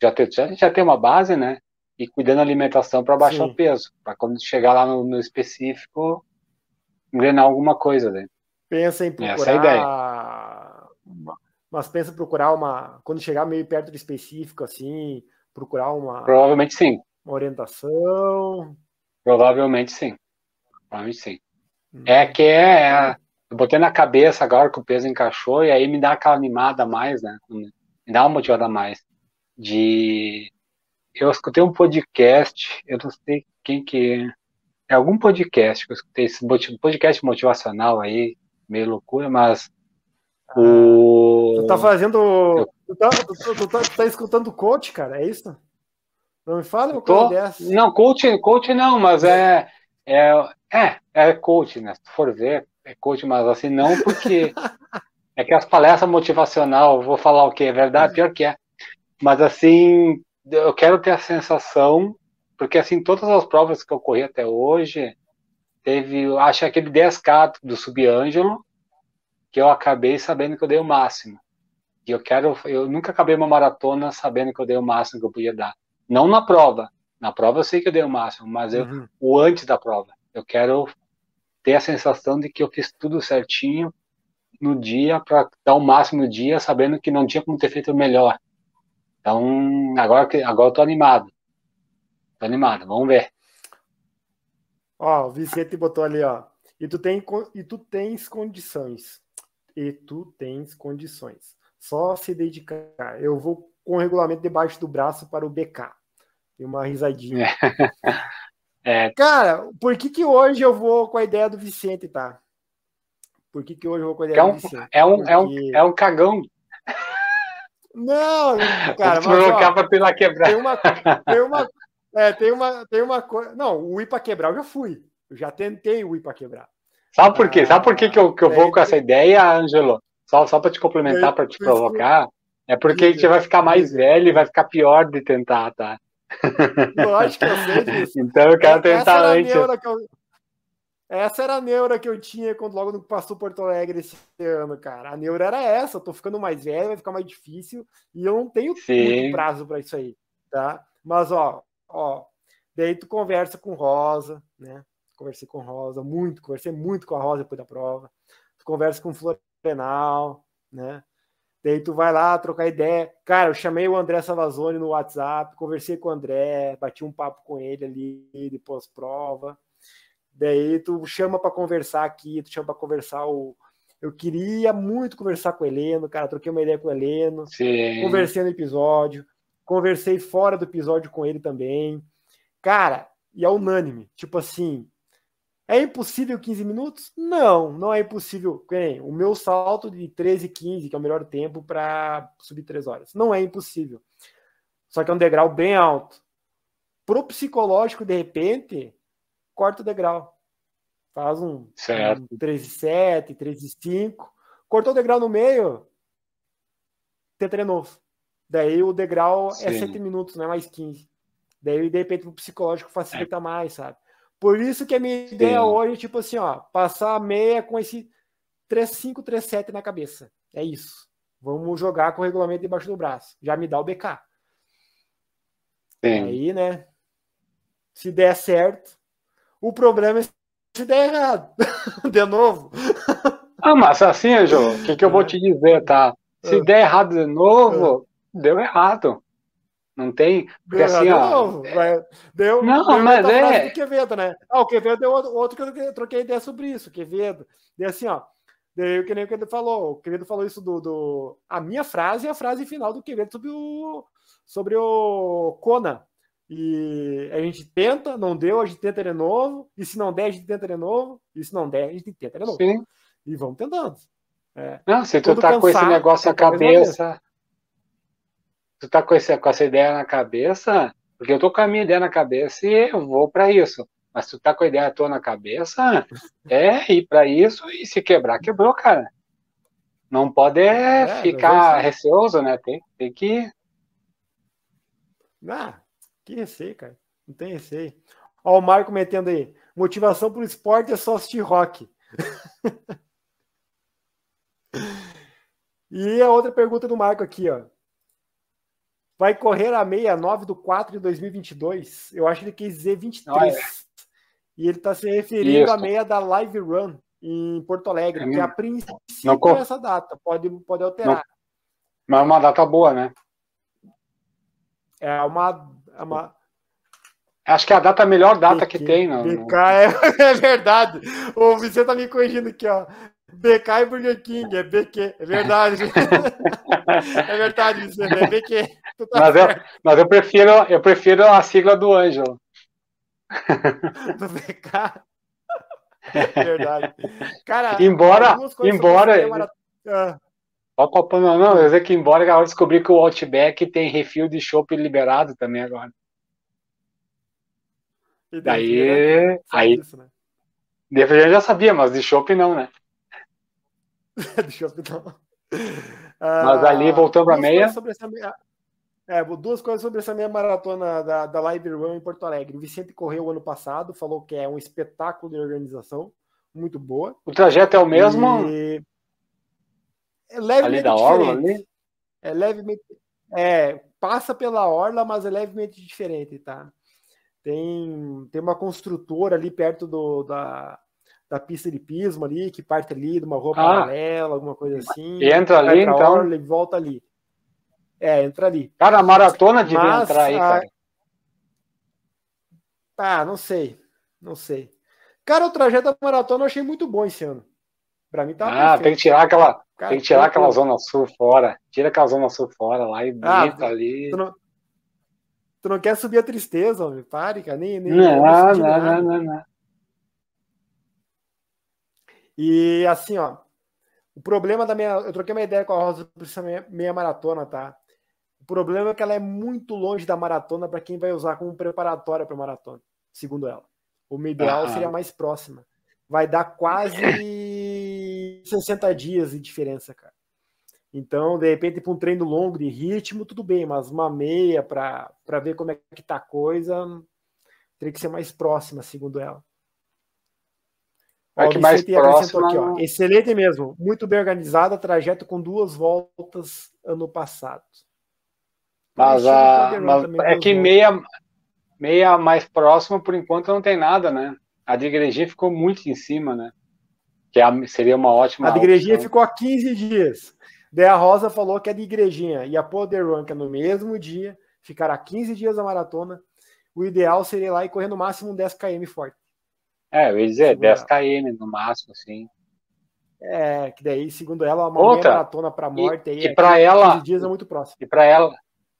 [SPEAKER 2] já tem, já, já tem uma base, né? e cuidando da alimentação para baixar Sim. o peso, para quando chegar lá no, no, específico, engrenar alguma coisa, né?
[SPEAKER 1] Pensa em procurar. Essa é a ideia. Mas pensa procurar uma. Quando chegar meio perto do específico, assim, Procurar uma.
[SPEAKER 2] Provavelmente sim.
[SPEAKER 1] Uma orientação.
[SPEAKER 2] Provavelmente sim. Provavelmente sim. Hum. É que é, é. Eu botei na cabeça agora que o peso encaixou e aí me dá aquela animada a mais, né? Me dá uma motivada a mais. De. Eu escutei um podcast, eu não sei quem que é. É algum podcast que eu escutei, esse podcast motivacional aí, meio loucura, mas o...
[SPEAKER 1] Tu tá fazendo. Tu tá, tu, tu, tá, tu tá escutando coach, cara? É isso? Não me fala uma coisa dessa.
[SPEAKER 2] Não, coach, coach não, mas é. É, é, é coach, né? Se tu for ver, é coach, mas assim, não porque. é que as palestras motivacional, vou falar o que? É verdade, pior que é. Mas assim, eu quero ter a sensação, porque assim, todas as provas que eu corri até hoje, teve, acho aquele 10K do Subângelo, que eu acabei sabendo que eu dei o máximo. E eu quero, eu nunca acabei uma maratona sabendo que eu dei o máximo que eu podia dar. Não na prova. Na prova eu sei que eu dei o máximo, mas eu, uhum. o antes da prova. Eu quero ter a sensação de que eu fiz tudo certinho no dia para dar o máximo no dia, sabendo que não tinha como ter feito melhor. Então, agora agora eu tô animado. Tô animado, vamos ver.
[SPEAKER 1] Ó, o Vicente botou ali, ó. E tu, tem, e tu tens condições e tu tens condições. Só se dedicar. Eu vou com o regulamento debaixo do braço para o BK. Tem uma risadinha. É. Cara, por que, que hoje eu vou com a ideia do Vicente, tá? Por que, que hoje eu vou com a ideia
[SPEAKER 2] é um,
[SPEAKER 1] do Vicente?
[SPEAKER 2] É um, Porque... é, um, é um cagão.
[SPEAKER 1] Não, cara,
[SPEAKER 2] mas, para lá quebrar.
[SPEAKER 1] Tem uma, tem uma, é, tem uma, tem uma coisa. Não, o I para quebrar eu já fui. Eu já tentei o I para quebrar.
[SPEAKER 2] Sabe por quê? Sabe por quê que eu, que eu vou com essa ideia, Ângelo? Só, só para te complementar, para te provocar. É porque a gente vai ficar mais velho e vai ficar pior de tentar, tá?
[SPEAKER 1] Lógico que eu sei disso.
[SPEAKER 2] Então eu quero tentar antes.
[SPEAKER 1] Essa era a neura que eu tinha quando logo passou Porto Alegre esse ano, cara. A neura era essa, eu tô ficando mais velho, vai ficar mais difícil e eu não tenho muito prazo para isso aí, tá? Mas ó, ó, daí tu conversa com Rosa, né? Conversei com Rosa, muito, conversei muito com a Rosa depois da prova. Tu conversa com o Florenal, né? Daí tu vai lá trocar ideia. Cara, eu chamei o André Savazone no WhatsApp, conversei com o André, bati um papo com ele ali depois prova. Daí tu chama para conversar aqui, tu chama para conversar o eu queria muito conversar com o Heleno, cara, troquei uma ideia com o Heleno,
[SPEAKER 2] Sim.
[SPEAKER 1] conversei no episódio, conversei fora do episódio com ele também. Cara, e é unânime, tipo assim, é impossível 15 minutos? Não, não é impossível. O meu salto de 13 15, que é o melhor tempo para subir 3 horas. Não é impossível. Só que é um degrau bem alto. Pro psicológico, de repente, corta o degrau. Faz um, certo. um 13 7, 13 5. Cortou o degrau no meio, de novo. Daí o degrau é Sim. é 7 minutos, não é mais 15. Daí, de repente, o psicológico facilita é. mais, sabe? Por isso que a minha Sim. ideia hoje é tipo assim, ó, passar a meia com esse 3-5, 3-7 na cabeça. É isso. Vamos jogar com o regulamento debaixo do braço. Já me dá o BK. Sim. Aí, né? Se der certo. O problema é se der errado. de novo.
[SPEAKER 2] Ah, mas assim, João, o que, que eu vou te dizer, tá? Se ah. der errado de novo, ah. deu errado. Não tem. Porque assim, ó.
[SPEAKER 1] Deu, não, deu mas é. Do Quevedo, né? Ah, o Quevedo deu outro que eu troquei ideia sobre isso. Quevedo. E assim, ó. Daí, que nem o Quevedo falou. O Quevedo falou isso do, do. A minha frase e a frase final do Quevedo sobre o. Sobre o Kona. E a gente tenta, não deu, a gente tenta de novo. E se não der, a gente tenta de novo. E se não der, a gente tenta de novo. Sim. E vamos tentando.
[SPEAKER 2] É. Não, se tu tá cansar, com esse negócio na cabeça tu tá com, esse, com essa ideia na cabeça, porque eu tô com a minha ideia na cabeça e eu vou para isso. Mas tu tá com a ideia tua na cabeça, é ir para isso e se quebrar, quebrou, cara. Não pode é, é ficar receoso, né? Tem, tem que.
[SPEAKER 1] Ah, que receio, cara. Não tem receio. Ó, o Marco metendo aí. Motivação pro esporte é só assistir rock. e a outra pergunta do Marco aqui, ó vai correr a 69 do 4 de 2022. Eu acho que ele quis dizer 23. Ah, é. E ele está se referindo Isso. à meia da Live Run em Porto Alegre, que a princípio não é essa data, pode, pode alterar. Não.
[SPEAKER 2] Mas é uma data boa, né?
[SPEAKER 1] É uma, é uma.
[SPEAKER 2] Acho que é a data a melhor data BQ, que tem, não.
[SPEAKER 1] É, é verdade. O Vicente tá me corrigindo aqui, ó. BK e Burger King, é BQ, é verdade. é verdade, Vicente, é BQ.
[SPEAKER 2] Tá mas, eu, mas eu prefiro, eu prefiro a sigla do Ângelo.
[SPEAKER 1] Do BK. Verdade. Cara,
[SPEAKER 2] embora, embora. Ah. Não, não, eu dizer que embora agora descobri que o Outback tem refil de chopp liberado também agora. E daí, né? aí, isso, né? já sabia, mas de chopp não, né?
[SPEAKER 1] De chopp não.
[SPEAKER 2] Mas ali, ah, voltando para meia...
[SPEAKER 1] meia... É, duas coisas sobre essa meia maratona da, da Live Run em Porto Alegre. O Vicente correu ano passado, falou que é um espetáculo de organização, muito boa.
[SPEAKER 2] O trajeto é o mesmo? E...
[SPEAKER 1] É levemente ali da diferente. Orla, ali? É levemente. É, passa pela orla, mas é levemente diferente, tá? Tem, tem uma construtora ali perto do, da, da pista de pismo ali, que parte ali de uma rua ah, paralela, alguma coisa assim.
[SPEAKER 2] Entra ali, então.
[SPEAKER 1] Orla volta ali. É, entra ali.
[SPEAKER 2] Cara, a maratona devia mas, entrar aí, cara.
[SPEAKER 1] Ah, não sei. Não sei. Cara, o trajeto da maratona eu achei muito bom esse ano. Pra mim tá.
[SPEAKER 2] Ah, perfeito. tem que tirar aquela. Cara, tem que tirar aquela zona sul fora. Tira aquela zona sul fora lá e ah, ali.
[SPEAKER 1] Tu não, tu não quer subir a tristeza, homem. Pare, cara. Nem, nem,
[SPEAKER 2] não, não, não, não, não,
[SPEAKER 1] E assim, ó. O problema da minha. Eu troquei uma ideia com a Rosa por essa meia, meia maratona, tá? O problema é que ela é muito longe da maratona para quem vai usar como preparatória para maratona, segundo ela. O ideal ah. seria mais próxima. Vai dar quase 60 dias de diferença, cara. Então, de repente, para um treino longo de ritmo, tudo bem, mas uma meia para ver como é que tá a coisa, teria que ser mais próxima, segundo ela.
[SPEAKER 2] Ó, que mais próxima...
[SPEAKER 1] aqui, ó. Excelente mesmo, muito bem organizada, trajeto com duas voltas ano passado.
[SPEAKER 2] Mas, a, mas é que meia, meia mais próxima, por enquanto, não tem nada, né? A de igrejinha ficou muito em cima, né? Que é seria uma ótima.
[SPEAKER 1] A de igrejinha opção. ficou há 15 dias. Daí a Rosa falou que é de igrejinha e a Poder Run, que é no mesmo dia, ficará 15 dias a maratona. O ideal seria ir lá e correr no máximo 10 km forte.
[SPEAKER 2] É, eu ia dizer, 10 km no máximo, assim.
[SPEAKER 1] É, que daí, segundo ela, uma Outra, maratona para morte
[SPEAKER 2] e, aí. E para ela.
[SPEAKER 1] dias é muito próximo.
[SPEAKER 2] E para ela,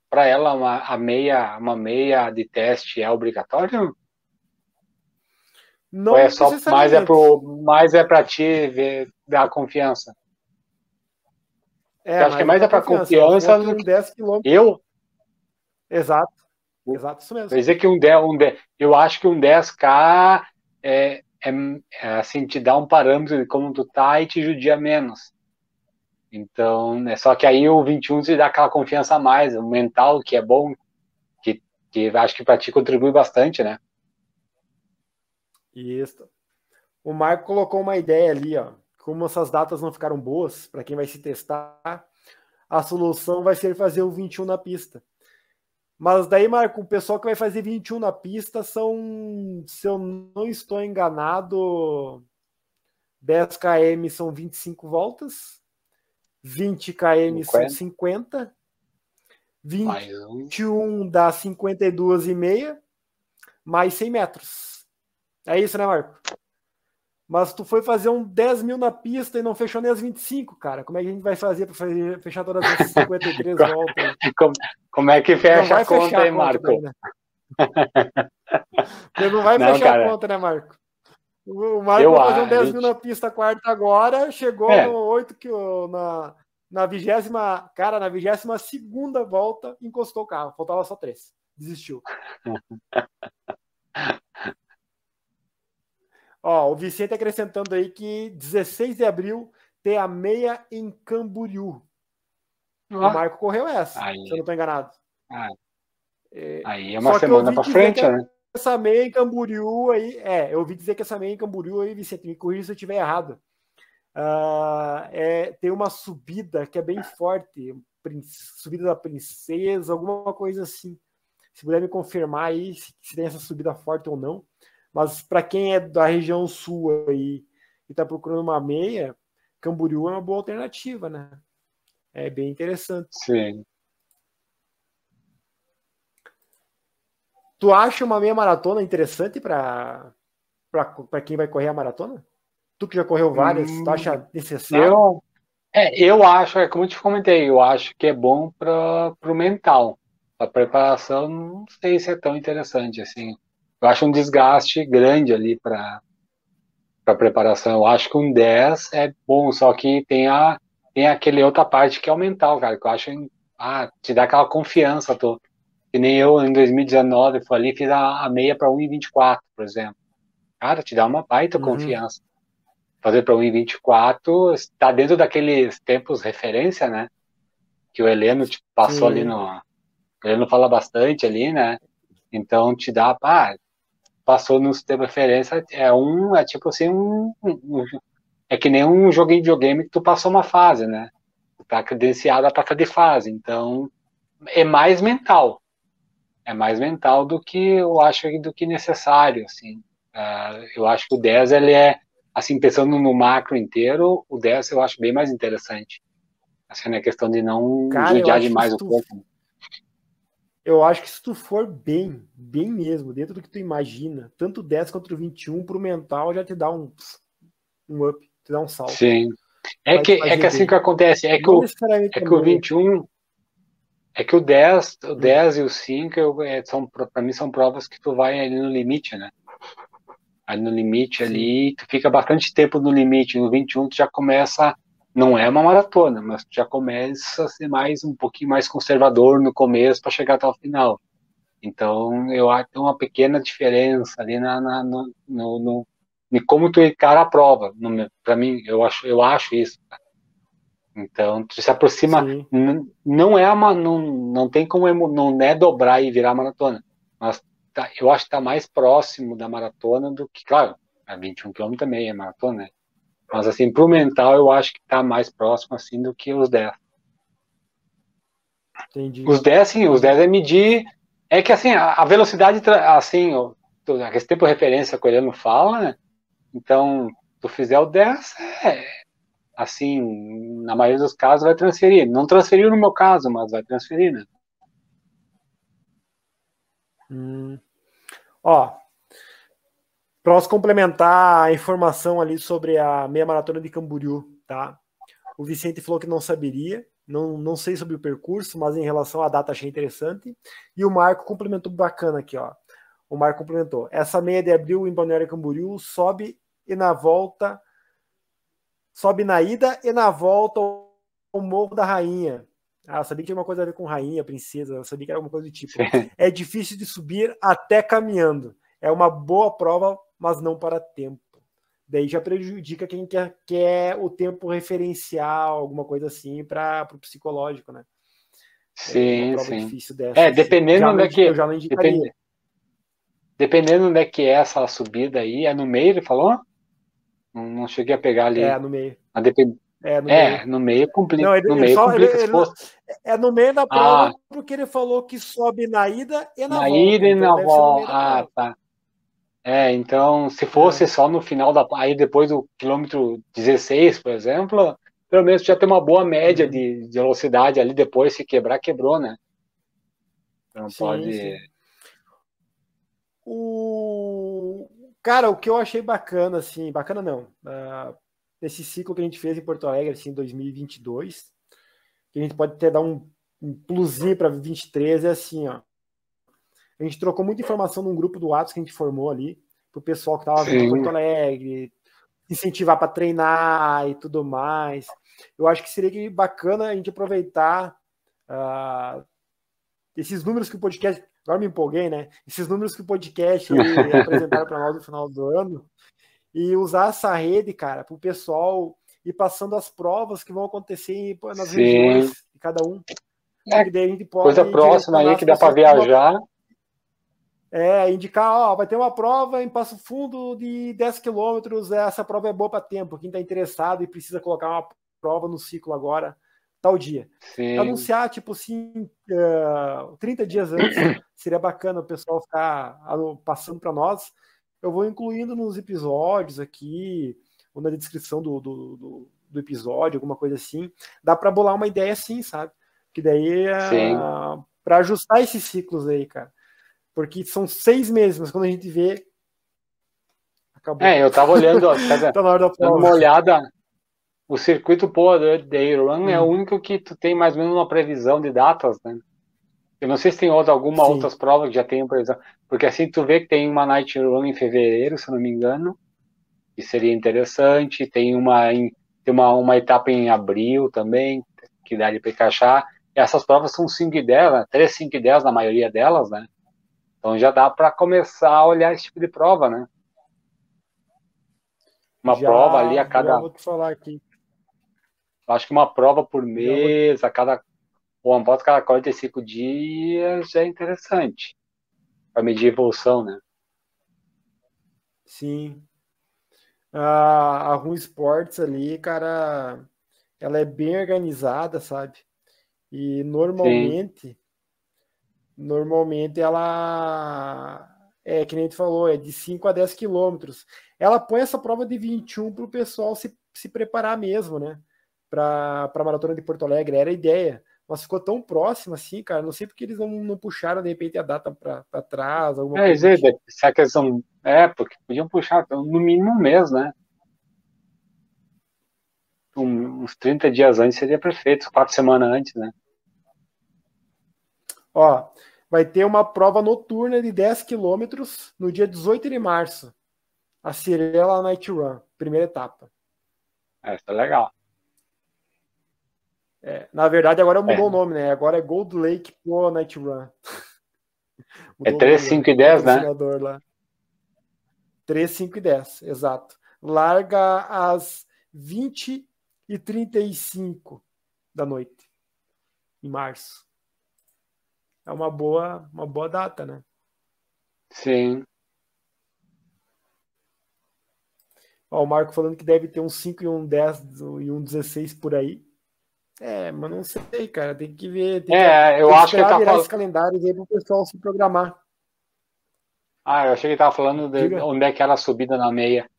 [SPEAKER 2] para ela uma, a meia, uma meia de teste é obrigatório? Não Ou é só mais é pro mais é para ti ver dar confiança. É, eu acho que mais é para confiança.
[SPEAKER 1] Um 10
[SPEAKER 2] Eu?
[SPEAKER 1] Exato. Exato, isso mesmo.
[SPEAKER 2] Quer dizer que um 10, um 10, eu acho que um 10K é, é, é, assim, te dá um parâmetro de como tu tá e te judia menos. Então, é só que aí o 21 te dá aquela confiança a mais, o mental, que é bom, que, que acho que para ti contribui bastante, né?
[SPEAKER 1] Isso. O Marco colocou uma ideia ali, ó. Como essas datas não ficaram boas para quem vai se testar, a solução vai ser fazer o 21 na pista. Mas daí, Marco, o pessoal que vai fazer 21 na pista são, se eu não estou enganado, 10 km são 25 voltas 20 km 50. são 50. 21 um. dá 52,5 mais 100 metros. É isso, né, Marco? Mas tu foi fazer um 10 mil na pista e não fechou nem as 25, cara. Como é que a gente vai fazer para fechar todas as 53 voltas?
[SPEAKER 2] Como, como, é que fecha a conta aí, Marco? Daí, né?
[SPEAKER 1] não vai não, fechar cara. a conta, né, Marco? O Marco eu, vai fazer um 10 gente... mil na pista quarta agora, chegou é. no 8 que na na vigésima, cara, na vigésima segunda volta encostou o carro, faltava só três, desistiu. Ó, o Vicente acrescentando aí que 16 de abril tem a meia em Camboriú. O Marco correu essa, aí. se eu não estou enganado.
[SPEAKER 2] Ah. É, aí é uma semana para frente, né?
[SPEAKER 1] essa meia em Camboriú aí, é, eu ouvi dizer que essa meia em Camboriú aí, Vicente, me corrija se eu estiver errado. Uh, é, tem uma subida que é bem forte, subida da princesa, alguma coisa assim. Se puder me confirmar aí se, se tem essa subida forte ou não. Mas para quem é da região sul aí e está procurando uma meia, Camboriú é uma boa alternativa, né? É bem interessante.
[SPEAKER 2] Sim.
[SPEAKER 1] Tu acha uma meia maratona interessante para quem vai correr a maratona? Tu que já correu várias, hum, tu acha necessário?
[SPEAKER 2] Eu, é, eu acho, é como eu te comentei, eu acho que é bom para o mental. A preparação não sei se é tão interessante assim. Eu acho um desgaste grande ali para para preparação. Eu acho que um 10 é bom, só que tem a tem aquele outra parte que é o mental, cara, que eu acho ah, te dá aquela confiança, tô. Que nem eu em 2019 fui ali fiz a, a meia para 1,24, por exemplo. Cara, te dá uma baita uhum. confiança. Fazer para 1,24 está dentro daqueles tempos referência, né? Que o Heleno tipo, passou Sim. ali no. O Heleno fala bastante ali, né? Então te dá, pá, passou nos tempos referência, é um, é tipo assim, um, um, é que nem um joguinho de videogame que tu passou uma fase, né? Tu tá credenciado a taxa de fase, então é mais mental. É mais mental do que eu acho do que necessário, assim. Uh, eu acho que o 10 ele é assim pensando no macro inteiro, o 10 eu acho bem mais interessante. Assim, é questão de não Cara, judiar demais o corpo.
[SPEAKER 1] Eu acho que se tu for bem, bem mesmo, dentro do que tu imagina, tanto o 10 quanto o 21 pro mental já te dá um, um up, te dá um salto.
[SPEAKER 2] Sim. É que, é que assim que acontece, é que, o, é que o 21, é que o 10, o 10 hum. e o 5 eu, é, são, para mim são provas que tu vai ali no limite, né? Ali no limite ali, tu fica bastante tempo no limite, no 21 tu já começa, não é uma maratona, mas já começa a ser mais um pouquinho mais conservador no começo para chegar até o final. Então, eu acho que tem uma pequena diferença ali na, na no, no, no, no, como tu encara a prova. Para mim, eu acho, eu acho isso. Então, tu se aproxima. Não é uma. Não, não tem como. Não é dobrar e virar maratona. Mas tá, eu acho que está mais próximo da maratona do que. Claro, a 21 km também é maratona, né? Mas, assim, pro mental, eu acho que está mais próximo, assim, do que os 10. Entendi. Os 10, sim, os 10 é medir. É que, assim, a, velocidade, assim, esse tempo de referência que o Eliano fala, né? Então, tu fizer o 10, é, assim, na maioria dos casos vai transferir. Não transferiu no meu caso, mas vai transferir, né?
[SPEAKER 1] Hum. Ó, para complementar a informação ali sobre a meia maratona de Camboriú, tá? O Vicente falou que não saberia, não, não sei sobre o percurso, mas em relação à data achei interessante. E o Marco complementou bacana aqui, ó. O Marco complementou. Essa meia de abril em Balneário Camboriú sobe e na volta sobe na ida e na volta o Morro da Rainha. Ah, eu sabia que tinha uma coisa a ver com rainha, princesa, eu sabia que era alguma coisa do tipo. É difícil de subir até caminhando. É uma boa prova, mas não para tempo. Daí já prejudica quem quer, quer o tempo referencial, alguma coisa assim, para o psicológico, né?
[SPEAKER 2] Sim, é sim. Dessa, é, assim. dependendo onde é que. Eu já não indicaria. Dependendo onde é que é essa subida aí, é no meio, ele falou? Não, não cheguei a pegar ali.
[SPEAKER 1] É, no meio.
[SPEAKER 2] depend... É, no é, meio, no meio complica. Não, ele, no meio só, complica ele, ele,
[SPEAKER 1] é no meio da prova, ah. porque ele falou que sobe na ida e na, na volta.
[SPEAKER 2] ida e então na volta. Ah, tá. É, então, se fosse é. só no final da. Aí depois do quilômetro 16, por exemplo, pelo menos já tem uma boa média uhum. de, de, velocidade ali depois, se quebrar, quebrou, né? Não sim, pode. Sim.
[SPEAKER 1] O Cara, o que eu achei bacana, assim, bacana não, uh, nesse ciclo que a gente fez em Porto Alegre, assim, em 2022, que a gente pode até dar um, um plusinho para 23, é assim, ó. A gente trocou muita informação num grupo do WhatsApp que a gente formou ali, pro pessoal que tava vindo em Porto Alegre, incentivar para treinar e tudo mais. Eu acho que seria bacana a gente aproveitar uh, esses números que o podcast agora me empolguei, né? Esses números que o podcast apresentaram para nós no final do ano e usar essa rede, cara, para o pessoal ir passando as provas que vão acontecer nas Sim. regiões de cada um.
[SPEAKER 2] É, daí a gente pode coisa próxima aí que dá para viajar.
[SPEAKER 1] É, indicar, ó, vai ter uma prova em Passo Fundo de 10 quilômetros, essa prova é boa para tempo. Quem está interessado e precisa colocar uma prova no ciclo agora, tal dia. Sim. Anunciar, tipo assim, uh, eh, 30 dias antes, seria bacana o pessoal ficar passando para nós. Eu vou incluindo nos episódios aqui, ou na descrição do, do, do, do episódio, alguma coisa assim. Dá para bolar uma ideia assim, sabe? Que daí é uh, para ajustar esses ciclos aí, cara. Porque são seis meses, mas quando a gente vê.
[SPEAKER 2] Acabou. É, eu tava olhando, ó, tá na hora da prova. uma olhada. O circuito pô, da Iran hum. é o hum. único que tu tem mais ou menos uma previsão de datas, né? Eu não sei se tem outra, alguma Sim. outras provas que já tem previsão. Porque assim tu vê que tem uma Night Run em fevereiro, se não me engano, que seria interessante. Tem uma, em, tem uma, uma etapa em abril também, que dá de encaixar. E essas provas são 5 e 10, né? 3, 5 e 10 na maioria delas, né? Então já dá para começar a olhar esse tipo de prova, né? Uma já, prova ali a cada.
[SPEAKER 1] Vou te falar aqui.
[SPEAKER 2] Acho que uma prova por mês, vou... a cada o a cada 45 dias é interessante para medir evolução, né?
[SPEAKER 1] Sim. A, a Rum Sports ali, cara, ela é bem organizada, sabe? E normalmente, Sim. Normalmente ela é que nem tu falou, é de 5 a 10 quilômetros. Ela põe essa prova de 21 para o pessoal se, se preparar mesmo, né? Para a maratona de Porto Alegre, era a ideia mas ficou tão próximo assim, cara. Não sei porque eles não, não puxaram de repente a data para trás. Alguma
[SPEAKER 2] é, coisa é, será que eles são. É, porque podiam puxar no mínimo um mês, né? Um, uns 30 dias antes seria perfeito, quatro semanas antes, né?
[SPEAKER 1] Ó, vai ter uma prova noturna de 10 quilômetros no dia 18 de março. A Cirela Night Run, primeira etapa.
[SPEAKER 2] Essa é legal.
[SPEAKER 1] É, na verdade, agora mudou é. o nome, né? Agora é Gold Lake Pro Night Run.
[SPEAKER 2] é 3, 5 e 10, né?
[SPEAKER 1] Lá. 3, 5 e 10, exato. Larga às 20 e 35 da noite, em março. É uma boa, uma boa data, né?
[SPEAKER 2] Sim.
[SPEAKER 1] Ó, o Marco falando que deve ter um 5 e um 10 e um 16 por aí. É, mas não sei, cara. Tem que ver. Tem
[SPEAKER 2] é,
[SPEAKER 1] que,
[SPEAKER 2] eu acho que ele tá
[SPEAKER 1] falando. esses calendários aí pro pessoal se programar.
[SPEAKER 2] Ah, eu achei que ele tava falando de onde é que era a subida na meia.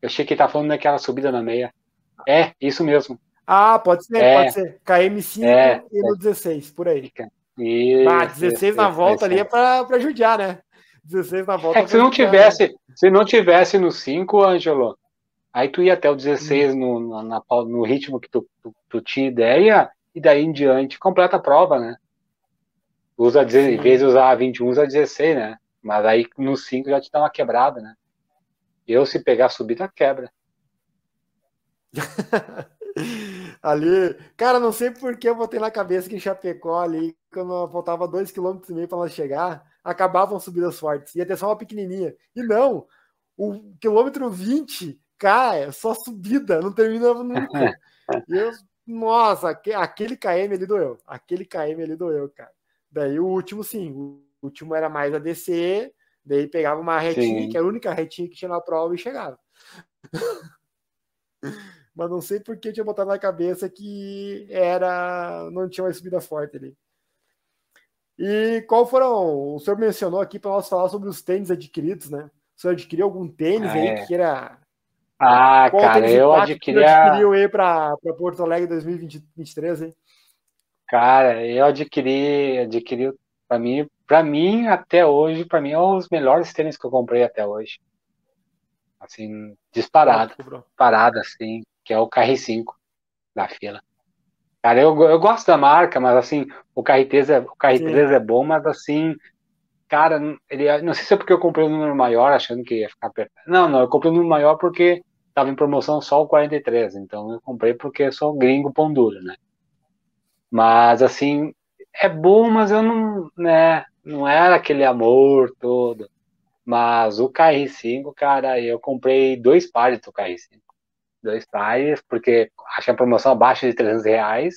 [SPEAKER 2] Eu achei que ele tava falando onde é que era a subida na meia. É, isso mesmo.
[SPEAKER 1] Ah, pode ser, é, pode ser. KM5 é, e no 16, por aí. Isso, ah, 16 isso, na volta ali é pra judiar, né? 16 na volta.
[SPEAKER 2] É que se não judiar, tivesse, né? se não tivesse no 5, Ângelo, Aí tu ia até o 16 no, no, na, no ritmo que tu, tu, tu, tinha ideia, e daí em diante completa a prova, né? Usa, em vez de usar 21, usa 16, né? Mas aí no 5 já te dá uma quebrada, né? Eu, se pegar subida, quebra.
[SPEAKER 1] ali, cara, não sei por que eu botei na cabeça que em Chapecó ali, quando faltava 2,5 km para ela chegar, acabavam subidas fortes. Ia ter só uma pequenininha. E não, o quilômetro 20 Cara, é só subida, não termina nunca. eu, nossa, aquele KM ali doeu. Aquele KM ali doeu, cara. Daí o último, sim. O último era mais a descer, daí pegava uma retinha, sim. que era a única retinha que tinha na prova e chegava. Mas não sei por que tinha botado na cabeça que era. não tinha uma subida forte ali. E qual foram. O senhor mencionou aqui para nós falar sobre os tênis adquiridos, né? O senhor adquiriu algum tênis ah, aí é. que era
[SPEAKER 2] ah, Qual cara, eu adquiri.
[SPEAKER 1] adquiriu aí para Porto Alegre 2023, hein?
[SPEAKER 2] Cara, eu adquiri, adquiri para mim, para mim até hoje, para mim é um dos melhores tênis que eu comprei até hoje. Assim, disparado, parado assim, que é o KR5 da fila. Cara, eu, eu gosto da marca, mas assim, o KR3 é, o KR3 é bom, mas assim, cara, ele, não sei se é porque eu comprei um número maior, achando que ia ficar apertado. Não, não, eu comprei um número maior porque estava em promoção só o 43, então eu comprei porque eu sou gringo pão duro, né? Mas assim, é bom, mas eu não, né, não era aquele amor todo. Mas o KR5, cara, eu comprei dois pares do KR5. Dois pares, porque achei a promoção abaixo de 300 reais.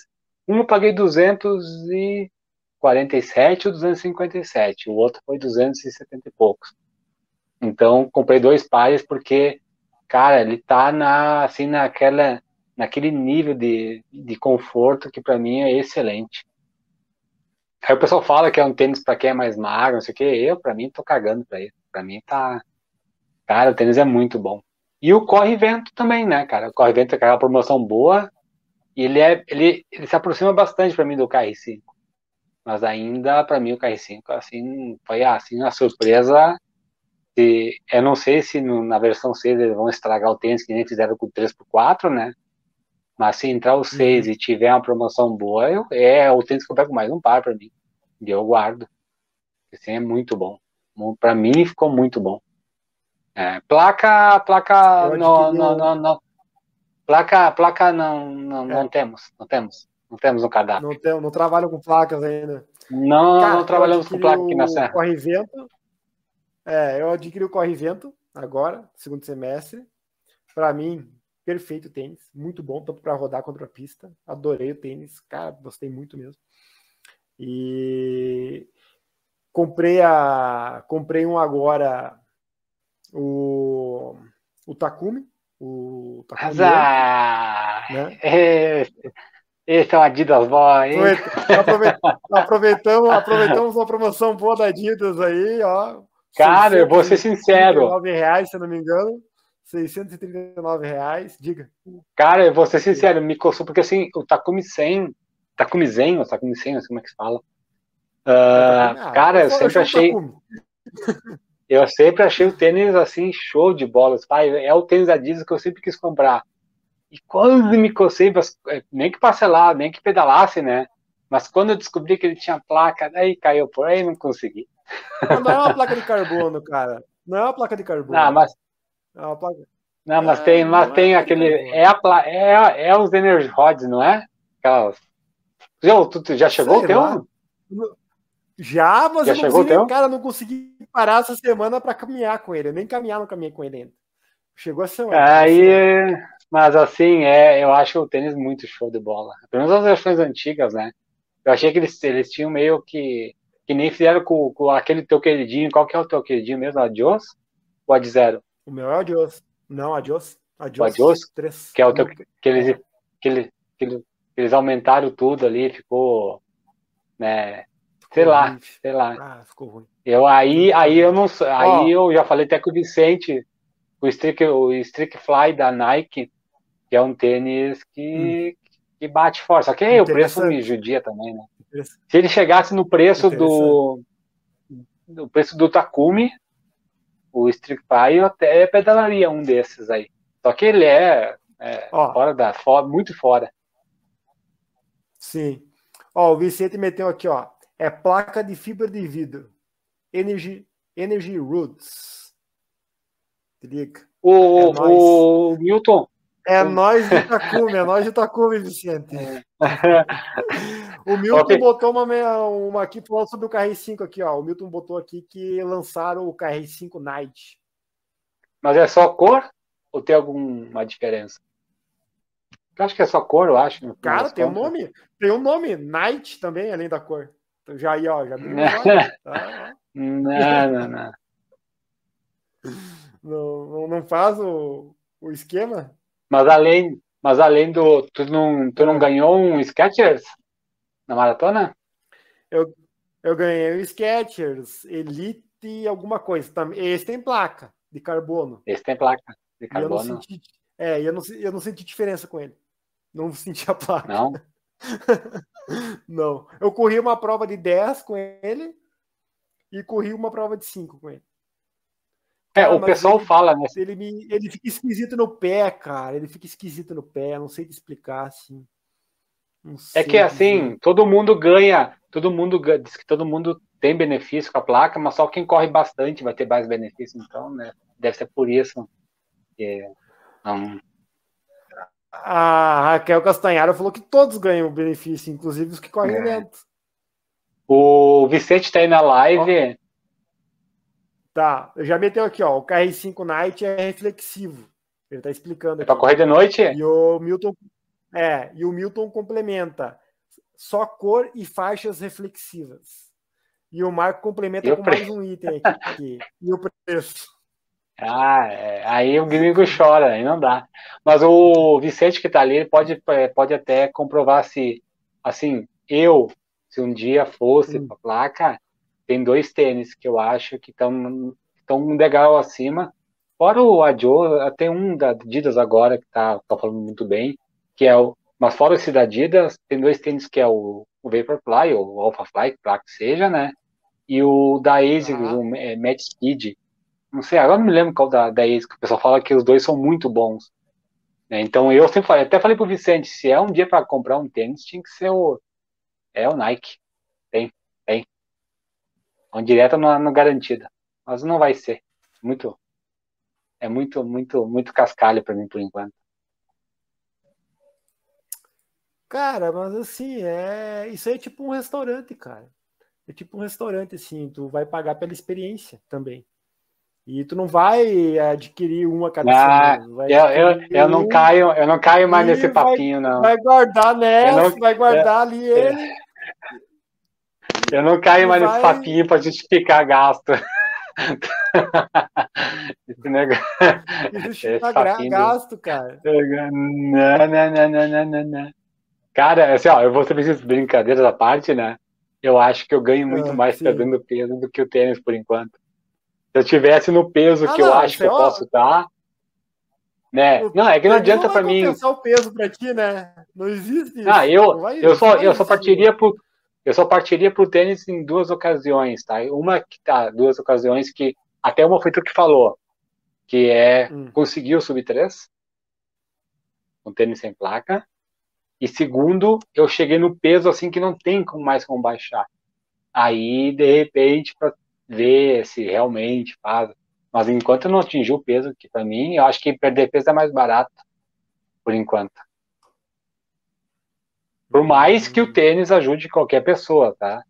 [SPEAKER 2] Um eu paguei 247 ou 257, o outro foi 270 e poucos. Então, comprei dois pares porque cara, ele tá na, assim, naquela, naquele nível de, de conforto que para mim é excelente. Aí o pessoal fala que é um tênis para quem é mais magro, não sei o que, eu, para mim, tô cagando pra isso. Pra mim tá. Cara, o tênis é muito bom. E o corre-vento também, né, cara? O corre-vento é aquela promoção boa e ele, é, ele, ele se aproxima bastante para mim do KR5. Mas ainda, para mim, o KR5 assim, foi assim, uma surpresa. E eu não sei se no, na versão 6 eles vão estragar o tênis que nem fizeram com o 3x4, né? Mas se entrar o 6 uhum. e tiver uma promoção boa, eu, é o tênis que eu pego mais um par para mim. E eu guardo. Assim, é muito bom. Para mim ficou muito bom. É, placa, placa, não, não, não, não, placa, placa não, não, é. não temos, não temos, não temos no cardápio.
[SPEAKER 1] Não, tem, não trabalham com placas ainda.
[SPEAKER 2] Não, Cara, não trabalhamos com placa aqui na Serra.
[SPEAKER 1] Corre vento. É, eu adquiri o corre vento agora, segundo semestre. Para mim, perfeito tênis, muito bom, tanto para rodar contra a pista. Adorei o tênis, cara, gostei muito mesmo. E comprei a comprei um agora o o Takumi, o
[SPEAKER 2] Takumi, né? Esse é o Adidas Boy.
[SPEAKER 1] Aproveitamos, aproveitamos uma promoção boa da Adidas aí, ó.
[SPEAKER 2] Cara, eu vou ser sincero.
[SPEAKER 1] R$ reais, se eu não me engano. 639 reais, diga.
[SPEAKER 2] Cara, eu vou ser sincero, me coçou, porque assim, o Takumi 100, Takumi Zen, ou Takumi 100, não sei como é que se fala. Uh, cara, eu sempre achei. Eu sempre achei o tênis assim, show de bola. Pai, é o tênis da Disney que eu sempre quis comprar. E quando me cocei, é, nem que parcelar, nem que pedalasse, né? Mas quando eu descobri que ele tinha placa, aí caiu por aí não consegui.
[SPEAKER 1] Não é uma placa de carbono, cara. Não é uma placa de carbono.
[SPEAKER 2] Não, mas.
[SPEAKER 1] É uma placa...
[SPEAKER 2] Não, mas é, tem, mas tem é aquele. É, a, é, é os Energy Rods, não é? Aquelas. Já, tu, já chegou Sei o teu? Lá.
[SPEAKER 1] Já, mas já eu não consegui, cara, não consegui parar essa semana para caminhar com ele. Eu nem caminhar não caminhei com ele ainda. Chegou a semana.
[SPEAKER 2] Aí, mas assim, é, eu acho o tênis muito show de bola. Pelo menos as versões antigas, né? Eu achei que eles, eles tinham meio que. Que nem fizeram com, com aquele teu queridinho. Qual que é o teu queridinho mesmo? Adios? Ou Ad Zero?
[SPEAKER 1] O meu é Adios. Não, Adios.
[SPEAKER 2] Adios. O Adios? 3. Que é o teu. Que eles, que, eles, que eles aumentaram tudo ali, ficou. Né, sei lá, sei lá.
[SPEAKER 1] Ah, ficou ruim.
[SPEAKER 2] Eu aí, aí eu não aí oh. eu já falei até com o Vicente, o Streak, o Streak Fly da Nike, que é um tênis que, hum. que bate forte. Só que aí, o preço me judia também, né? Se ele chegasse no preço do no preço do Takumi, o Streak Fly, eu até pedalaria um desses aí. Só que ele é, é oh. fora da fora, muito fora.
[SPEAKER 1] Sim. Ó, o Vicente meteu aqui, ó é placa de fibra de vidro. Energy, Energy Roots.
[SPEAKER 2] Liga. O, é o Milton.
[SPEAKER 1] É nós de Takumi, é nós de Takumi, Vicente. É. o Milton okay. botou uma, uma aqui falando sobre o KR5 aqui, ó. O Milton botou aqui que lançaram o KR5 Night.
[SPEAKER 2] Mas é só cor ou tem alguma diferença? Eu acho que é só cor, eu acho.
[SPEAKER 1] Cara, tem um nome. Tem um nome, Night também, além da cor. Então já aí, ó, já
[SPEAKER 2] tá, Não, não, não.
[SPEAKER 1] Não, não faz o, o esquema?
[SPEAKER 2] Mas além, mas além do. Tu não, tu não ganhou um Skechers na maratona?
[SPEAKER 1] Eu, eu ganhei o Skechers, Elite alguma coisa. Esse tem placa de carbono.
[SPEAKER 2] Esse tem placa de carbono.
[SPEAKER 1] eu não senti, é, eu não, eu não senti diferença com ele. Não senti a placa.
[SPEAKER 2] Não?
[SPEAKER 1] Não. Eu corri uma prova de 10 com ele e corri uma prova de 5 com ele.
[SPEAKER 2] É, o pessoal
[SPEAKER 1] ele,
[SPEAKER 2] fala, né?
[SPEAKER 1] Ele, me, ele fica esquisito no pé, cara. Ele fica esquisito no pé. Não sei te explicar, assim.
[SPEAKER 2] É que assim, todo mundo ganha, todo mundo diz que todo mundo tem benefício com a placa, mas só quem corre bastante vai ter mais benefício, então, né? Deve ser por isso que não,
[SPEAKER 1] a Raquel Castanhara falou que todos ganham benefício, inclusive os que correm é. lento.
[SPEAKER 2] O Vicente tá aí na live. Ó.
[SPEAKER 1] Tá, eu já meteu aqui, ó. O KR5 Night é reflexivo. Ele tá explicando.
[SPEAKER 2] É para correr de noite?
[SPEAKER 1] E o Milton. É, e o Milton complementa. Só cor e faixas reflexivas. E o Marco complementa com mais um item aqui, aqui. E o preço.
[SPEAKER 2] Ah, é, aí o gringo chora, aí não dá. Mas o Vicente que está ali, pode, é, pode até comprovar se, assim, eu, se um dia fosse hum. para placa, tem dois tênis que eu acho que estão tão um degrau acima. Fora o Adio, tem um da Adidas agora que tá, tá falando muito bem, que é o Mas fora esse da Adidas, tem dois tênis que é o, o Vaporfly, ou o Alphafly, claro que seja, né? E o da ASICS, ah. o é, Match Speed. Não sei, agora não me lembro qual da, da ASICS, o pessoal fala que os dois são muito bons. Né? Então eu sempre falei, até falei pro Vicente, se é um dia para comprar um tênis, tinha que ser o, é o Nike. Tem, tem. Uma direta no, no garantida. Mas não vai ser. Muito, é muito, muito, muito cascalho para mim por enquanto.
[SPEAKER 1] Cara, mas assim, é. Isso aí é tipo um restaurante, cara. É tipo um restaurante, assim, tu vai pagar pela experiência também. E tu não vai adquirir uma cada
[SPEAKER 2] ah, semana. Eu, eu, eu, não caio, eu não caio mais nesse papinho,
[SPEAKER 1] vai,
[SPEAKER 2] não.
[SPEAKER 1] Vai guardar nessa, não, vai guardar ali ele.
[SPEAKER 2] Eu não caio mais vai... nesse papinho para justificar gasto.
[SPEAKER 1] Esse negócio. Justificar gasto, cara.
[SPEAKER 2] Não, não, não, não, não, não. Cara, assim, ó, eu vou saber essas brincadeiras à parte, né? Eu acho que eu ganho muito ah, mais sim. perdendo peso do que o tênis por enquanto. Se eu tivesse no peso ah, que não, eu acho que eu ó... posso estar, né? O não, é que não adianta para mim.
[SPEAKER 1] Não o peso para ti, né? Não existe.
[SPEAKER 2] Isso. Ah, eu, vai, eu só, eu só partiria por, eu só partiria pro tênis em duas ocasiões, tá? Uma que tá, duas ocasiões que até uma foi tu que falou, que é hum. conseguir o sub 3, um tênis sem placa, e segundo, eu cheguei no peso assim que não tem mais como baixar. Aí, de repente, para ver se realmente faz. Mas enquanto não atingir o peso, que para mim, eu acho que perder peso é mais barato, por enquanto. Por mais que o tênis ajude qualquer pessoa, tá?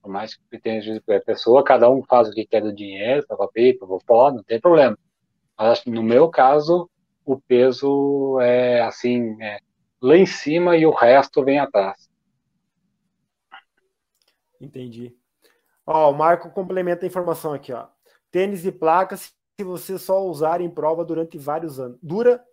[SPEAKER 2] Por mais que o tênis ajude qualquer pessoa, cada um faz o que quer do dinheiro, papapá, papapó, não tem problema. Mas no meu caso, o peso é assim, é, lá em cima e o resto vem atrás.
[SPEAKER 1] Entendi. Ó, o Marco complementa a informação aqui, ó. Tênis e placas, se você só usar em prova durante vários anos. Dura.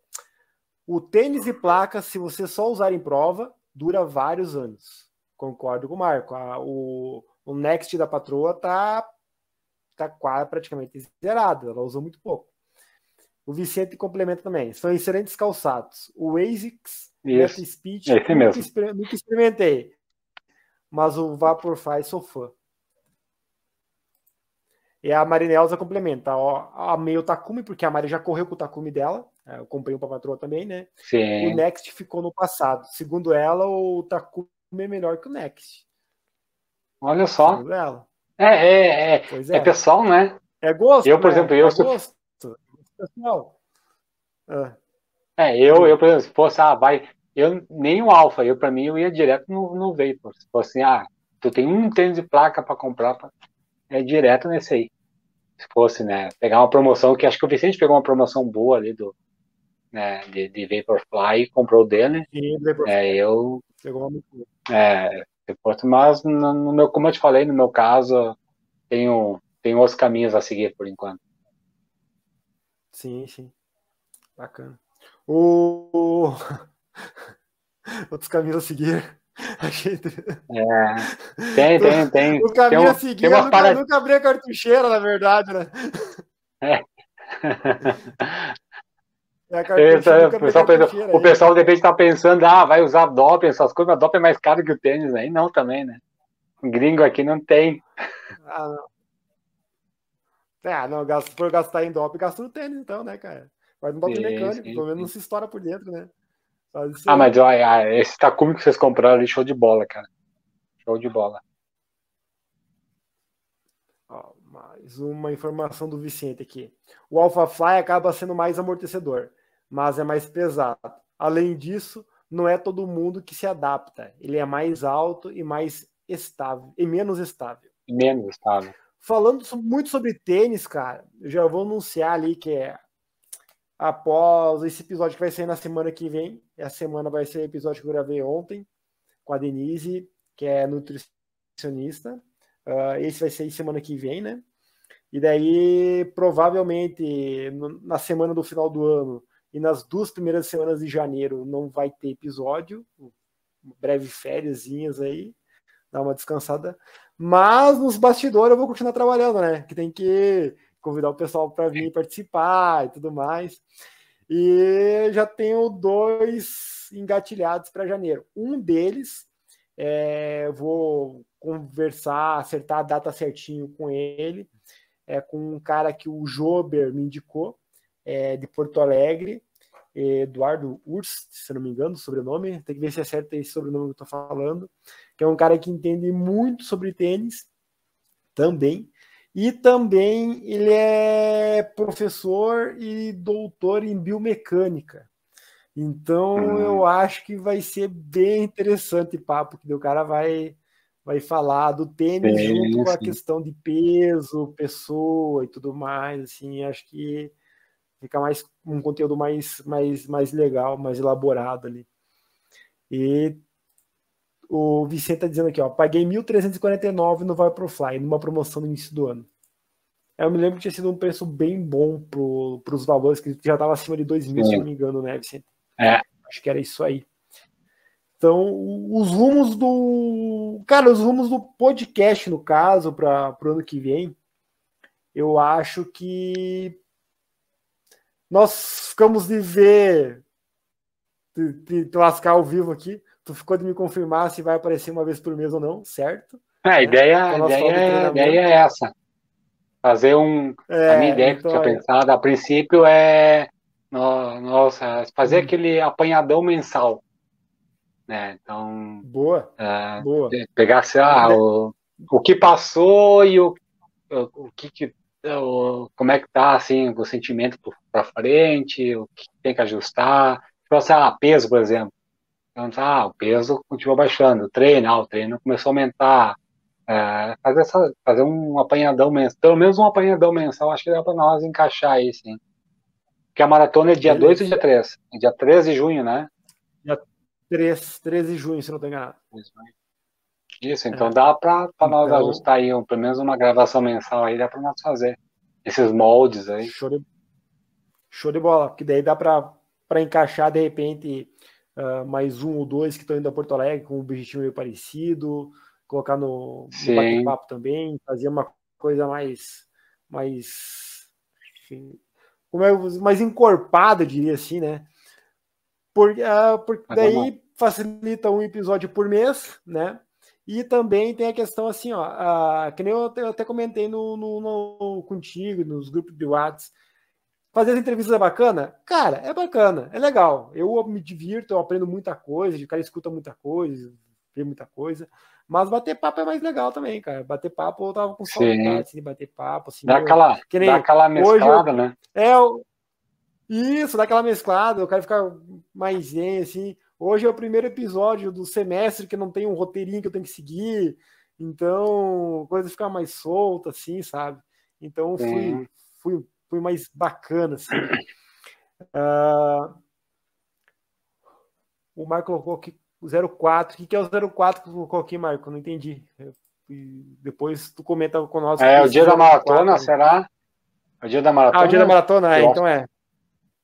[SPEAKER 1] O tênis e placas, se você só usar em prova, dura vários anos. Concordo com o Marco. A, o, o Next da patroa tá, tá quase praticamente zerado. Ela usou muito pouco. O Vicente complementa também. São excelentes calçados. O ASICS
[SPEAKER 2] Isso.
[SPEAKER 1] Speed é nunca, nunca experimentei. Mas o Vaporfly sou fã. E a Marinelza complementa. Ó, a meio Takumi, porque a Mari já correu com o Takumi dela. É, eu comprei um para patroa também, né?
[SPEAKER 2] Sim.
[SPEAKER 1] O Next ficou no passado. Segundo ela, o Takumi é melhor que o Next.
[SPEAKER 2] Olha só.
[SPEAKER 1] Segundo ela.
[SPEAKER 2] É, é, é, é. é pessoal, né?
[SPEAKER 1] É gosto.
[SPEAKER 2] Eu, por né? exemplo, eu. É
[SPEAKER 1] gosto pessoal.
[SPEAKER 2] É. é, eu, eu, por exemplo, se fosse, ah, vai, eu, nem o Alpha, eu, para mim, eu ia direto no, no Vapor. Se fosse assim, ah, tu tem um tênis de placa para comprar, pra, é direto nesse aí. Se fosse, né, pegar uma promoção, que acho que o Vicente pegou uma promoção boa ali do, né, de, de Vaporfly e comprou o dele. Sim, é, eu. Pegou uma é, mas no, no, meu, como eu te falei, no meu caso, tenho, tenho outros caminhos a seguir por enquanto.
[SPEAKER 1] Sim, sim. Bacana. O... Outros caminhos a seguir.
[SPEAKER 2] É, tem, tem, tem.
[SPEAKER 1] O caminho tem um, a seguir, eu nunca, para... nunca abri a cartucheira, na verdade, né?
[SPEAKER 2] É. É Essa, o, pessoal pensa, o pessoal de repente está pensando, ah, vai usar DOP, essas coisas, mas DOP é mais caro que o tênis, aí não também, né? gringo aqui não tem.
[SPEAKER 1] Ah, não. Ah, não, se for gastar em dop, gasta no tênis, então, né, cara? Faz um dop mecânico, sim, pelo menos não se estoura por dentro, né?
[SPEAKER 2] Ah, mas ó, esse Takumi que vocês compraram ali, show de bola, cara. Show de bola.
[SPEAKER 1] Ó, mais uma informação do Vicente aqui. O Alpha Fly acaba sendo mais amortecedor, mas é mais pesado. Além disso, não é todo mundo que se adapta. Ele é mais alto e mais estável e menos estável.
[SPEAKER 2] Menos estável.
[SPEAKER 1] Falando muito sobre tênis, cara, eu já vou anunciar ali que é após esse episódio que vai sair na semana que vem. Essa semana vai ser o episódio que eu gravei ontem com a Denise, que é nutricionista. Uh, esse vai sair semana que vem, né? E daí, provavelmente, no, na semana do final do ano e nas duas primeiras semanas de janeiro não vai ter episódio. Breve férias aí, dar uma descansada. Mas nos bastidores eu vou continuar trabalhando, né? Que tem que convidar o pessoal para vir participar e tudo mais. E já tenho dois engatilhados para janeiro. Um deles, é, vou conversar, acertar a data certinho com ele, é com um cara que o Jober me indicou, é, de Porto Alegre, Eduardo Urs, se não me engano, o sobrenome, tem que ver se acerta esse sobrenome que eu estou falando, que é um cara que entende muito sobre tênis também, e também ele é professor e doutor em biomecânica. Então hum. eu acho que vai ser bem interessante o papo que o cara vai vai falar do tênis sim, junto com a questão de peso, pessoa e tudo mais, assim, acho que fica mais um conteúdo mais mais mais legal, mais elaborado ali. E o Vicente está dizendo aqui, ó, paguei 1.349 no Vaporfly, numa promoção no início do ano. Eu me lembro que tinha sido um preço bem bom para os valores, que já estava acima de 2 mil, se não me engano, né, Vicente?
[SPEAKER 2] É.
[SPEAKER 1] Acho que era isso aí. Então, os rumos do. Cara, os rumos do podcast, no caso, para o ano que vem, eu acho que nós ficamos de ver, de, de, de lascar ao vivo aqui, Tu ficou de me confirmar se vai aparecer uma vez por mês ou não, certo?
[SPEAKER 2] É, a ideia, a ideia, a ideia é essa. Fazer um. É, a minha ideia então, que eu tinha é. pensado a princípio é. Nossa, fazer hum. aquele apanhadão mensal. Né? Então.
[SPEAKER 1] Boa.
[SPEAKER 2] É,
[SPEAKER 1] boa.
[SPEAKER 2] Pegar assim, ah, o, o que passou e o, o, o que, que o, como é que tá assim, o sentimento para frente, o que tem que ajustar. Tipo assim, ah, peso, por exemplo. Então, ah, o peso continuou baixando, o treino, ah, o treino começou a aumentar. É, fazer, essa, fazer um apanhadão mensal, pelo menos um apanhadão mensal, acho que dá para nós encaixar aí, sim. Porque a maratona é dia 2 ou dia 3? É dia 13 de junho, né?
[SPEAKER 1] Dia 3, 13 de junho, se não tem enganado.
[SPEAKER 2] Isso, então é. dá para então... nós ajustar aí, pelo menos uma gravação mensal aí, dá para nós fazer. Esses moldes aí.
[SPEAKER 1] Show de, Show de bola, que daí dá para encaixar de repente uh, mais um ou dois que estão indo a Porto Alegre com um objetivo meio parecido, colocar no, no bate-papo também, fazer uma coisa mais, mais, enfim, é, mais encorpada, diria assim, né? Por, uh, por daí facilita um episódio por mês, né? E também tem a questão assim, ó, uh, que nem eu, eu até comentei no, no, no, contigo, nos grupos de WhatsApp, Fazer as entrevistas é bacana? Cara, é bacana, é legal. Eu me divirto, eu aprendo muita coisa, o cara escuta muita coisa, vê muita coisa. Mas bater papo é mais legal também, cara. Bater papo, eu tava com saudade assim, de bater papo. Assim,
[SPEAKER 2] dá, aquela, nem, dá aquela mesclada, eu, né?
[SPEAKER 1] É, isso, dá aquela mesclada, eu quero ficar mais zen, assim. Hoje é o primeiro episódio do semestre que não tem um roteirinho que eu tenho que seguir. Então, a coisa fica mais solta, assim, sabe? Então, fui, fui foi mais bacana. Assim. Uh, o Marco colocou aqui o 04. O que é o 04 que colocou aqui, Marco? Não entendi. depois tu comenta com nós.
[SPEAKER 2] É o dia da maratona, 04. será? É o dia da maratona?
[SPEAKER 1] Ah, o dia da maratona, é, então é.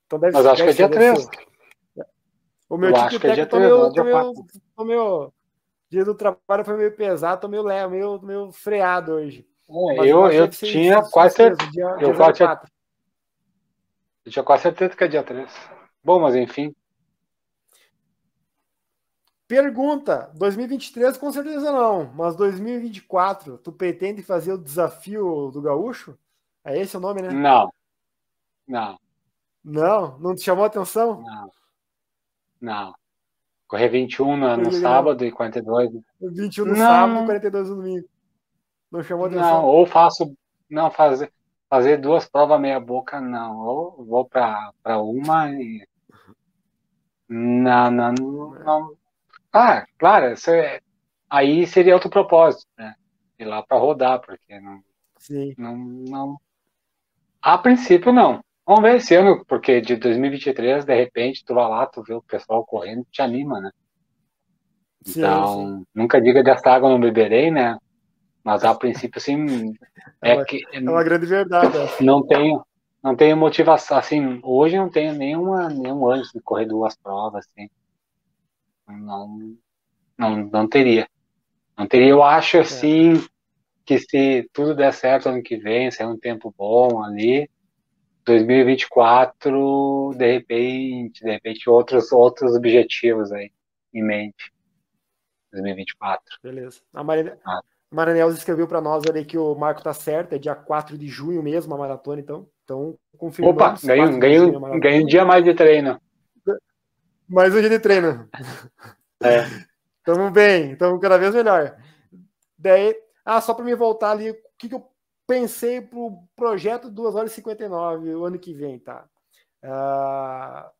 [SPEAKER 1] Então deve
[SPEAKER 2] Mas acho que é dia 3.
[SPEAKER 1] O meu tipo é dia 3, meio, tô meio, tô meio, dia do trabalho foi meio pesado, tô meio, meio, meio freado hoje.
[SPEAKER 2] É, eu, eu tinha quase certeza. Eu quase tinha, eu tinha quase certeza que é dia 3. Bom, mas enfim.
[SPEAKER 1] Pergunta: 2023 com certeza não, mas 2024, tu pretende fazer o desafio do gaúcho? É esse o nome, né?
[SPEAKER 2] Não. Não.
[SPEAKER 1] Não? Não te chamou a atenção?
[SPEAKER 2] Não. Não. Correr 21 no, no sábado e 42.
[SPEAKER 1] 21 no não. sábado e 42 no domingo. Não chamou atenção?
[SPEAKER 2] Não, ou faço. Não, fazer fazer duas provas meia boca, não. Ou vou para uma e. Não, não, não. Ah, claro, é... aí seria outro propósito, né? Ir lá para rodar, porque não,
[SPEAKER 1] Sim.
[SPEAKER 2] não. Não. A princípio, não. Vamos ver esse ano, porque de 2023, de repente, tu vai lá, tu vê o pessoal correndo, te anima, né? Então, sim, sim. nunca diga dessa água não beberei, né? Mas a princípio, sim,
[SPEAKER 1] é, é, que, é uma grande verdade.
[SPEAKER 2] Não tenho, não tenho motivação, assim, hoje não tenho nenhuma, nenhum antes de correr duas provas, assim. Não, não, não teria. Não teria, eu acho, é. assim, que se tudo der certo ano que vem, se é um tempo bom ali, 2024, de repente, de repente, outros, outros objetivos aí em mente. 2024.
[SPEAKER 1] Beleza. A Maria, ah. Maranelza escreveu para nós ali que o marco tá certo, é dia 4 de junho mesmo a maratona, então. Então,
[SPEAKER 2] confirmamos. Opa, ganhei, ganhei, ganhei um dia mais de treino.
[SPEAKER 1] Mais um dia de treino. É. Tamo bem, estamos cada vez melhor. Daí, ah, só para me voltar ali, o que, que eu pensei pro projeto 2 horas e 59 o ano que vem, tá? Ah,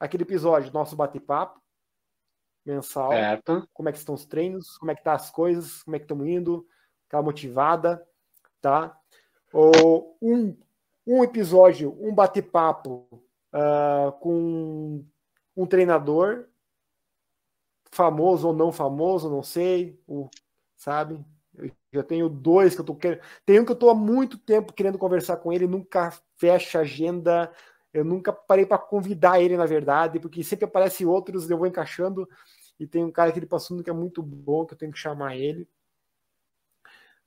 [SPEAKER 1] aquele episódio, nosso bate-papo mensal. Certo. Como é que estão os treinos, como é que tá as coisas, como é que estamos indo, aquela motivada, tá? Ou um, um episódio, um bate-papo uh, com um treinador famoso ou não famoso, não sei, o, sabe? Eu já tenho dois que eu tô querendo. Tem um que eu tô há muito tempo querendo conversar com ele, nunca fecha agenda. Eu nunca parei para convidar ele, na verdade, porque sempre aparece outros, eu vou encaixando. E tem um cara que ele passou que é muito bom, que eu tenho que chamar ele.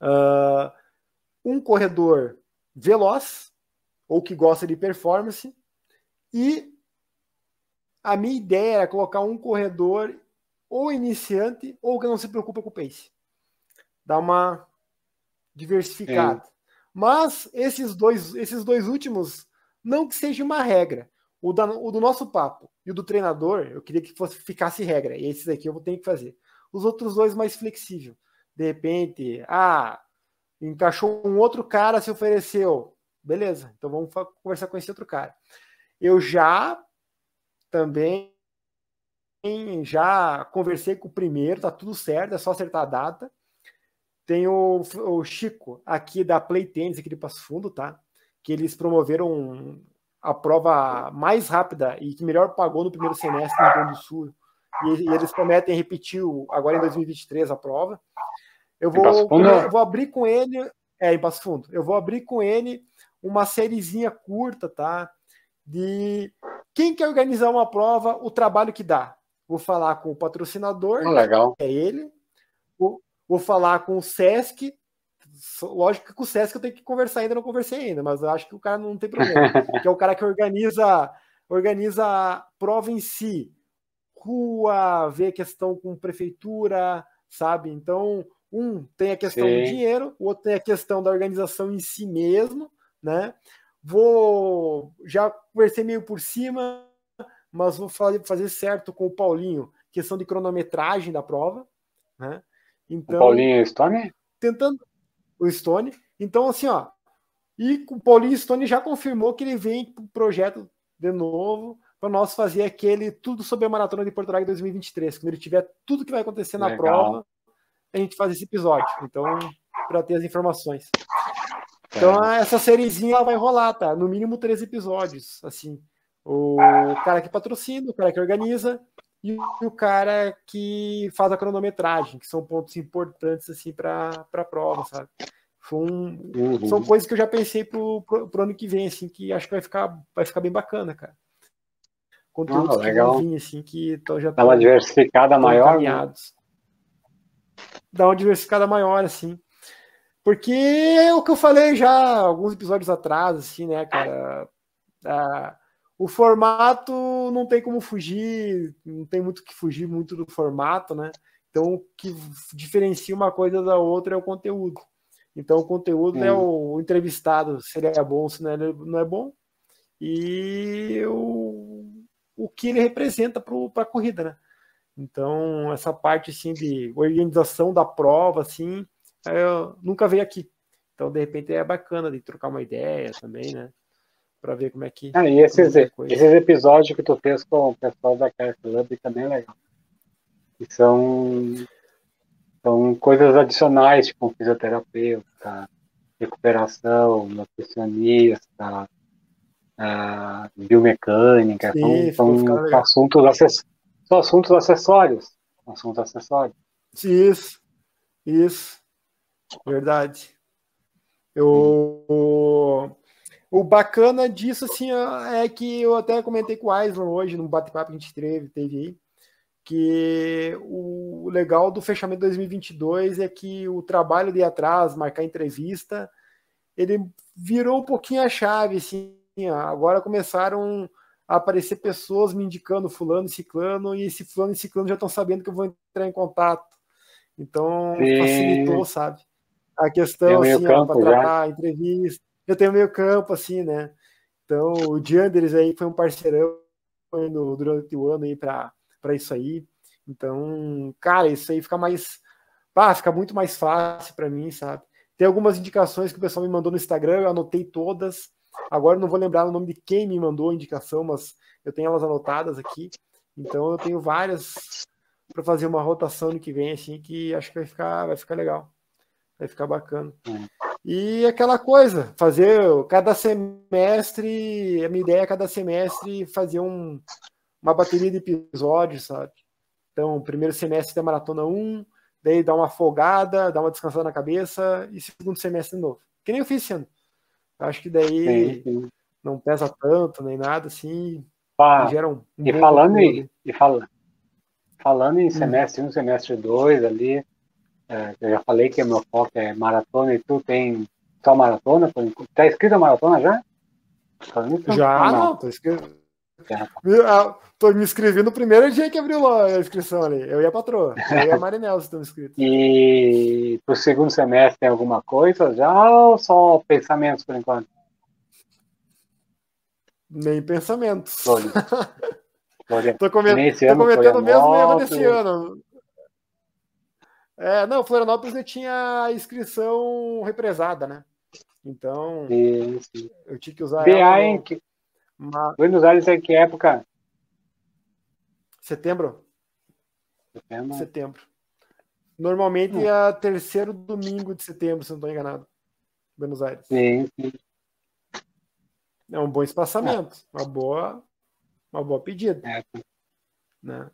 [SPEAKER 1] Uh, um corredor veloz, ou que gosta de performance, e a minha ideia era colocar um corredor ou iniciante ou que não se preocupa com o pace. Dar uma diversificada. É. Mas esses dois, esses dois últimos, não que seja uma regra. O, da, o, do nosso papo e o do treinador, eu queria que fosse, ficasse regra. E esses aqui eu vou ter que fazer. Os outros dois mais flexível. De repente, ah, encaixou um outro cara, se ofereceu. Beleza, então vamos conversar com esse outro cara. Eu já também já conversei com o primeiro, tá tudo certo, é só acertar a data. Tem o, o Chico, aqui da Play Tennis, aqui de Passo Fundo, tá? Que eles promoveram a prova mais rápida e que melhor pagou no primeiro semestre no Rio Grande do Sul. E, e eles prometem repetir o, agora em 2023 a prova. Eu vou, eu vou abrir com ele, é, em Passo Fundo, eu vou abrir com ele uma sériezinha curta, tá? De quem quer organizar uma prova, o trabalho que dá. Vou falar com o patrocinador,
[SPEAKER 2] ah, legal.
[SPEAKER 1] é ele. Vou, vou falar com o Sesc. Lógico que com o Sesc eu tenho que conversar ainda, não conversei ainda, mas eu acho que o cara não tem problema. que é o cara que organiza, organiza a prova em si. Rua, vê a questão com prefeitura, sabe? Então, um tem a questão Sim. do dinheiro, o outro tem a questão da organização em si mesmo, né? Vou já conversei meio por cima, mas vou fazer certo com o Paulinho, questão de cronometragem da prova, né?
[SPEAKER 2] Então, o Paulinho Stone?
[SPEAKER 1] Tentando o Stone. Então, assim, ó, e o Paulinho Stone já confirmou que ele vem para o projeto de novo para nós fazer aquele tudo sobre a maratona de Porto Alegre 2023. Quando ele tiver tudo que vai acontecer na Legal. prova, a gente faz esse episódio. Então, para ter as informações. Então, é. essa sériezinha vai rolar, tá? No mínimo três episódios, assim o cara que patrocina, o cara que organiza e o cara que faz a cronometragem, que são pontos importantes assim para a prova, sabe? Um, uhum. São coisas que eu já pensei pro, pro, pro, ano que vem, assim, que acho que vai ficar, vai ficar bem bacana, cara.
[SPEAKER 2] Conteúdos ah, legal. que
[SPEAKER 1] vir, assim, que tão, já
[SPEAKER 2] Dá uma diversificada maior. Né?
[SPEAKER 1] Dá uma diversificada maior, assim. Porque é o que eu falei já alguns episódios atrás, assim, né, cara? Ah, o formato não tem como fugir, não tem muito que fugir muito do formato, né? Então, o que diferencia uma coisa da outra é o conteúdo. Então, o conteúdo é o entrevistado, se ele é bom, se não é, não é bom, e o, o que ele representa para a corrida, né? Então, essa parte assim de organização da prova, assim, eu nunca veio aqui. Então, de repente, é bacana de trocar uma ideia também, né? Para ver como é que.
[SPEAKER 2] Ah, e esses, esses episódios que tu fez com o pessoal da Care Club também é legal. Que são, são coisas adicionais, tipo um fisioterapeuta, recuperação, nutricionista, uh, biomecânica, Sim, são, são assuntos, acess, são assuntos acessórios. Assuntos acessórios.
[SPEAKER 1] Isso, isso. Verdade. Eu, o bacana disso, assim, é que eu até comentei com o Aislan hoje, no bate-papo que a gente teve, teve aí, que o legal do fechamento de 2022 é que o trabalho de atrás, marcar entrevista, ele virou um pouquinho a chave, assim, agora começaram a aparecer pessoas me indicando fulano e ciclano, e esse fulano e ciclano já estão sabendo que eu vou entrar em contato. Então, Sim. facilitou, sabe? A questão, assim, para tratar entrevista. Eu tenho meio campo, assim, né? Então, o Dianders aí foi um parceirão durante o ano aí para isso aí. Então, cara, isso aí fica mais. Ah, fica muito mais fácil para mim, sabe? Tem algumas indicações que o pessoal me mandou no Instagram, eu anotei todas. Agora não vou lembrar o nome de quem me mandou a indicação, mas eu tenho elas anotadas aqui. Então eu tenho várias para fazer uma rotação no que vem, assim, que acho que vai ficar, vai ficar legal. Vai ficar bacana. E aquela coisa, fazer cada semestre, a minha ideia é cada semestre fazer um, uma bateria de episódios, sabe? Então, primeiro semestre da maratona 1, daí dá uma folgada, dá uma descansada na cabeça, e segundo semestre de novo. Que nem eu fiz esse ano. Acho que daí sim, sim. não pesa tanto, nem nada, assim.
[SPEAKER 2] Gera um, e falando em, e fala, falando em hum. semestre 1, um, semestre 2 ali, é, eu já falei que o meu foco é maratona e tu tem só maratona? Tá escrito a maratona já?
[SPEAKER 1] Já, não, tô escrito. Ah, tô me inscrevendo no primeiro dia que abriu a inscrição ali. Eu e a patroa. Eu e a Marinel estão inscritos.
[SPEAKER 2] E pro segundo semestre tem alguma coisa já ou só pensamentos por enquanto?
[SPEAKER 1] Nem pensamentos. tô, tô cometendo o mesmo erro desse ano. É, não, Florianópolis eu tinha a inscrição represada, né? Então, eu tinha que usar.
[SPEAKER 2] BA ela em que... Uma... Buenos Aires é que época?
[SPEAKER 1] Setembro.
[SPEAKER 2] Setembro.
[SPEAKER 1] Setembro. Normalmente hum. é terceiro domingo de setembro, se não estou enganado. Buenos Aires.
[SPEAKER 2] Sim, sim.
[SPEAKER 1] É um bom espaçamento, é. uma boa, uma boa pedida.
[SPEAKER 2] É.
[SPEAKER 1] Né?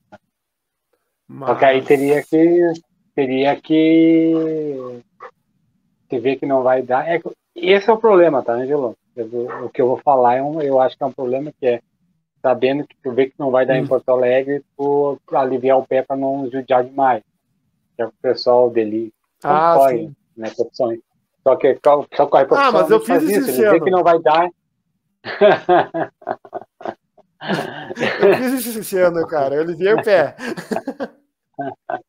[SPEAKER 2] Mas... Só que aí teria que teria que, que ver que não vai dar. É, esse é o problema, tá, Angelo? o que eu vou falar é um, eu acho que é um problema que é sabendo que tu vê que não vai dar hum. em Porto Alegre, tu aliviar o pé para não judiar demais. Que é o pessoal dele
[SPEAKER 1] ah, corre,
[SPEAKER 2] né, opções. Só que só corre
[SPEAKER 1] por Ah, mas eu fiz isso,
[SPEAKER 2] ele vê que não vai dar.
[SPEAKER 1] eu fiz isso esse ano, cara. Eu aliviei o pé.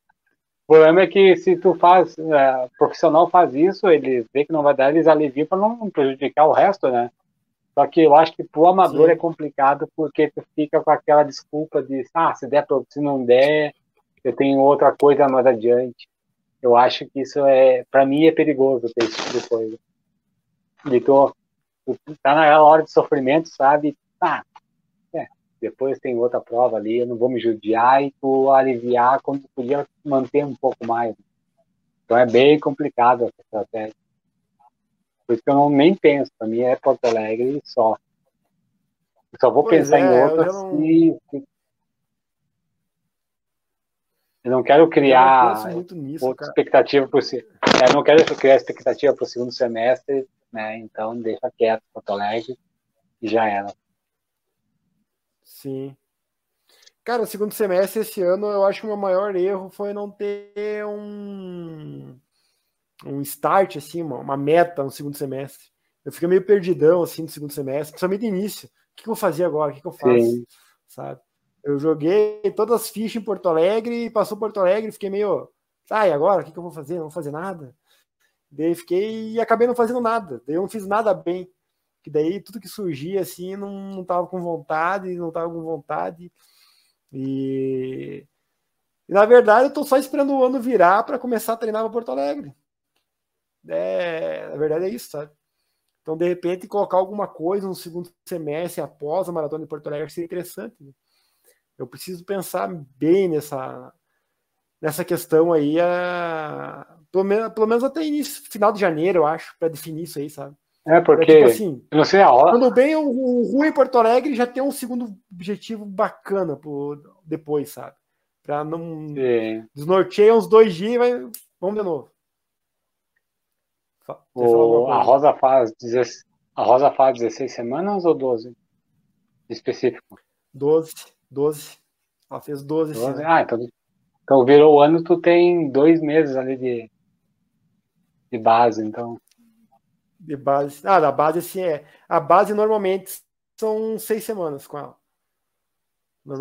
[SPEAKER 2] O problema é que se tu faz, é, profissional faz isso, eles vê que não vai dar, eles aliviam para não prejudicar o resto, né? Só que eu acho que pro amador Sim. é complicado porque tu fica com aquela desculpa de, ah, se der, se não der, eu tenho outra coisa mais adiante. Eu acho que isso é, para mim, é perigoso ter esse tipo de coisa. E tá naquela hora de sofrimento, sabe? Ah, depois tem outra prova ali, eu não vou me judiar e tu aliviar quando podia manter um pouco mais. Então é bem complicado essa estratégia. Por isso que eu não nem penso, para mim é Porto Alegre só. Eu só vou pois pensar é, em outras eu não... se, eu não quero criar
[SPEAKER 1] nisso, outra
[SPEAKER 2] expectativa para o eu não quero criar expectativa para o segundo semestre, né? Então deixa quieto Porto Alegre e já era.
[SPEAKER 1] Sim. Cara, segundo semestre esse ano, eu acho que o meu maior erro foi não ter um, um start, assim, uma, uma meta no segundo semestre. Eu fiquei meio perdidão, assim, no segundo semestre, principalmente no início. O que, eu fazer agora? O que, eu faço? Sim. Sabe? Eu joguei todas as fichas em Porto Alegre, passou Porto Alegre, fiquei meio, ah, e agora? O que, que eu vou fazer? Não vou fazer nada. Daí fiquei e acabei não fazendo nada. Daí eu não fiz nada bem que daí tudo que surgia assim não, não tava com vontade, não tava com vontade. E, e na verdade eu tô só esperando o ano virar para começar a treinar para Porto Alegre. É, na verdade é isso, sabe? Então, de repente, colocar alguma coisa no segundo semestre após a maratona de Porto Alegre seria interessante. Né? Eu preciso pensar bem nessa, nessa questão aí, a, pelo, menos, pelo menos até início, final de janeiro, eu acho, para definir isso aí, sabe?
[SPEAKER 2] É, porque. É, tipo assim, não sei a hora.
[SPEAKER 1] Quando bem o, o Rui Porto Alegre já tem um segundo objetivo bacana pro, depois, sabe? Pra não. Sim. Desnorteia uns dois dias e vai. Vamos de novo.
[SPEAKER 2] O, a Rosa faz 16, a Rosa faz 16 semanas ou 12? Específico?
[SPEAKER 1] 12. 12. Ela fez 12, 12?
[SPEAKER 2] Ah, então, então virou o ano, tu tem dois meses ali de, de base, então
[SPEAKER 1] de base. Ah, da base, assim, é. A base normalmente são seis semanas com ela.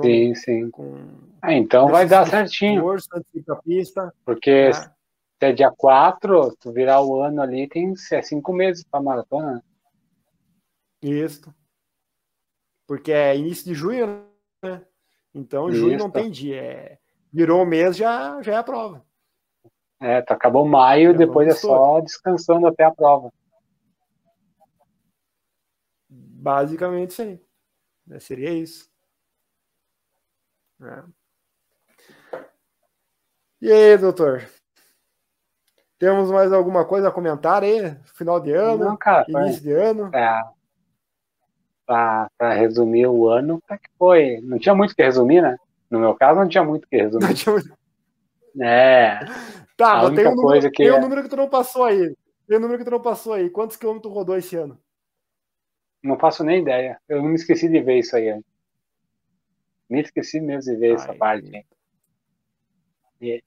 [SPEAKER 2] Sim, sim. Com... Ah, então vai dar certinho.
[SPEAKER 1] Força, pista.
[SPEAKER 2] Porque é. se é dia 4, tu virar o ano ali, tem é cinco meses para maratona. Né?
[SPEAKER 1] Isso. Porque é início de junho, né? Então, Isso. junho não tem dia. É... Virou o mês, já, já é a prova.
[SPEAKER 2] É, tu acabou maio, depois é só descansando até a prova.
[SPEAKER 1] Basicamente isso aí. É, seria isso. É. E aí, doutor? Temos mais alguma coisa a comentar aí? Final de ano? Não, cara, início de ano?
[SPEAKER 2] Para resumir o ano, é que foi. Não tinha muito que resumir, né? No meu caso, não tinha muito que resumir. Não tinha muito... É.
[SPEAKER 1] Tá, mas tem um, número, que tem um é número que tu não passou aí. Tem um número que tu não passou aí. Quantos quilômetros rodou esse ano?
[SPEAKER 2] Não faço nem ideia. Eu não me esqueci de ver isso aí. Me esqueci mesmo de ver Ai, essa parte. E,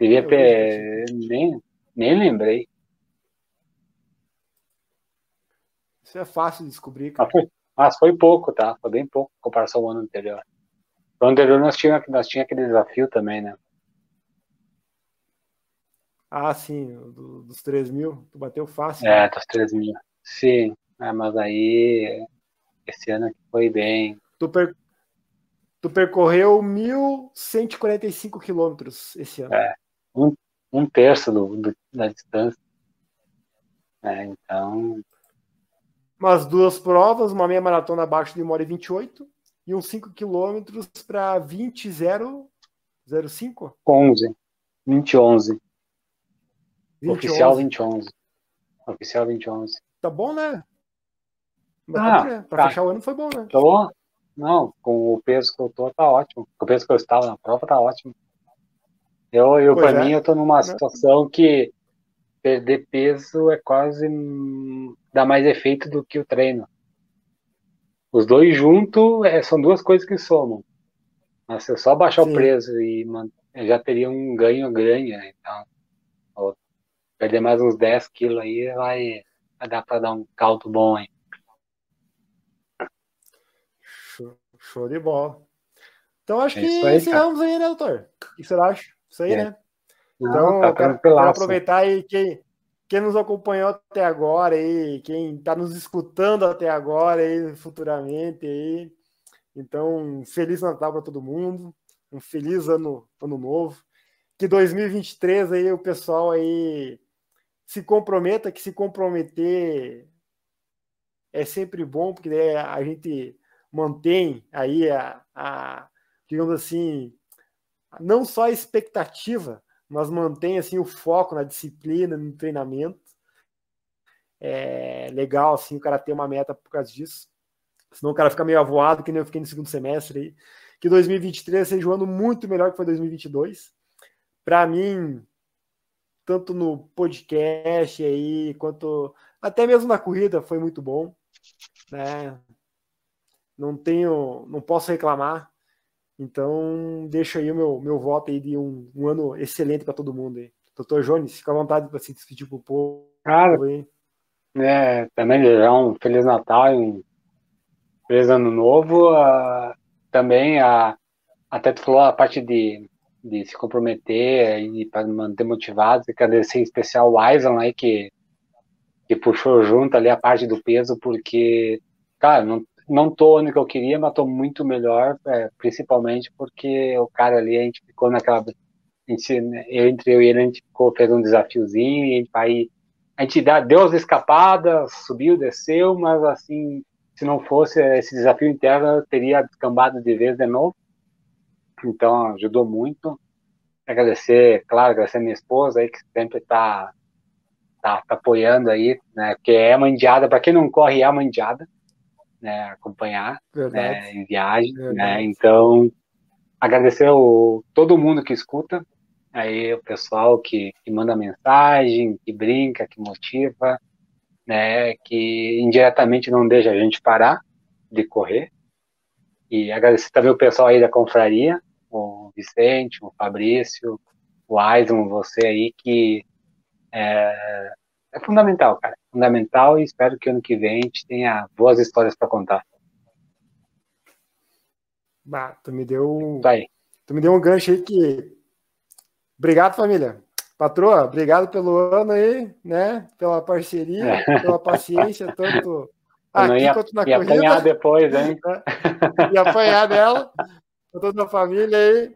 [SPEAKER 2] devia ter. Nem, nem lembrei.
[SPEAKER 1] Isso é fácil de descobrir,
[SPEAKER 2] cara. Mas foi, mas foi pouco, tá? Foi bem pouco em comparação ao ano anterior. No ano anterior nós tínhamos nós tinha aquele desafio também, né?
[SPEAKER 1] Ah, sim, do, dos 3 mil, tu bateu fácil.
[SPEAKER 2] É, dos 3 mil. Sim, é, mas aí esse ano aqui foi bem.
[SPEAKER 1] Tu, per... tu percorreu 1.145 quilômetros esse ano.
[SPEAKER 2] É, um, um terço do, do da distância. É, então.
[SPEAKER 1] Umas duas provas, uma meia maratona abaixo de 1 hora e 28 e uns 5 quilômetros para 20,005?
[SPEAKER 2] 11. 2011. 20, Oficial 2011. Oficial 2011.
[SPEAKER 1] Tá bom, né? Ah, tá Pra tá. fechar o ano foi bom, né?
[SPEAKER 2] Tô. Não, com o peso que eu tô, tá ótimo. Com o peso que eu estava na prova, tá ótimo. Eu, eu pra é. mim, eu tô numa situação que perder peso é quase. dá mais efeito do que o treino. Os dois juntos é, são duas coisas que somam. Mas se eu só baixar Sim. o peso e eu já teria um ganho grande, né? Então, perder mais uns 10 quilos aí, vai, vai dar para dar um caldo bom aí.
[SPEAKER 1] Show, de bola. Então acho é que aí, encerramos cara. aí, né, doutor? O que você acha? Isso aí, é. né? Então, tá quero, quero, aproveitar aí quem, quem nos acompanhou até agora aí, quem está nos escutando até agora aí, futuramente aí. Então, feliz Natal para todo mundo, um feliz ano, ano novo. Que 2023 aí o pessoal aí se comprometa, que se comprometer é sempre bom, porque a gente mantém aí a, a, digamos assim, não só a expectativa, mas mantém assim o foco na disciplina, no treinamento. É legal assim o cara ter uma meta por causa disso. Senão o cara fica meio avoado, que nem eu fiquei no segundo semestre aí. Que 2023 seja um ano muito melhor que foi 2022. Para mim, tanto no podcast aí, quanto até mesmo na corrida foi muito bom, né? Não tenho, não posso reclamar. Então, deixo aí o meu, meu voto aí de um, um ano excelente para todo mundo aí. Doutor Jones, fica à vontade para se despedir pro povo.
[SPEAKER 2] Cara, aí. É, também desejar um Feliz Natal e um Feliz Ano Novo. Uh, também, a, até tu falou a parte de de se comprometer e para manter motivados. E agradecer em especial o Aison aí que, que puxou junto ali a parte do peso, porque, cara, não, não tô onde que eu queria, mas tô muito melhor, é, principalmente porque o cara ali, a gente ficou naquela. A gente, entre eu e ele, a gente ficou, fez um desafiozinho, e aí a gente dá, deu as escapadas, subiu, desceu, mas assim, se não fosse esse desafio interno, eu teria descambado de vez de novo então ajudou muito. Agradecer, claro, agradecer minha esposa aí, que sempre está tá, tá, apoiando aí, né? Porque é mandiada, para quem não corre, é a mandiada, né? Acompanhar né, em viagem, né? Verdade. né? Então, agradecer o, todo mundo que escuta, aí o pessoal que, que manda mensagem, que brinca, que motiva, né? Que indiretamente não deixa a gente parar de correr. E agradecer também o pessoal aí da confraria, o Vicente, o Fabrício, o Aison, você aí, que é, é fundamental, cara. Fundamental e espero que ano que vem a gente tenha boas histórias para contar.
[SPEAKER 1] Bah, tu me deu.
[SPEAKER 2] Tá aí.
[SPEAKER 1] Tu me deu um gancho aí que. Obrigado, família. Patroa, obrigado pelo ano aí, né? Pela parceria, é. pela paciência, tanto
[SPEAKER 2] aqui ia, quanto na ia corrida. apanhar depois, hein?
[SPEAKER 1] e apanhar dela, toda a família aí.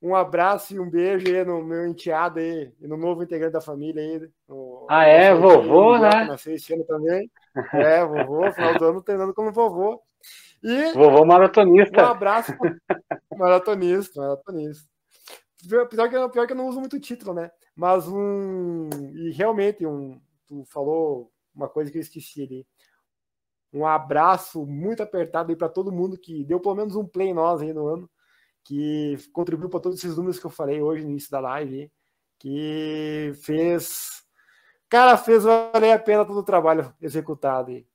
[SPEAKER 1] Um abraço e um beijo aí no meu enteado aí, e no novo integrante da família aí. No,
[SPEAKER 2] ah, é? Vovô, né?
[SPEAKER 1] Nasceu esse ano também. É, vovô, final do ano treinando como vovô. E
[SPEAKER 2] vovô maratonista.
[SPEAKER 1] Um abraço maratonista, maratonista. Pior que, pior que eu não uso muito título, né? Mas um. E realmente, um, tu falou uma coisa que eu esqueci ali. Um abraço muito apertado aí para todo mundo que deu pelo menos um play em nós aí no ano, que contribuiu para todos esses números que eu falei hoje no início da live, que fez. Cara, fez valer a pena todo o trabalho executado aí.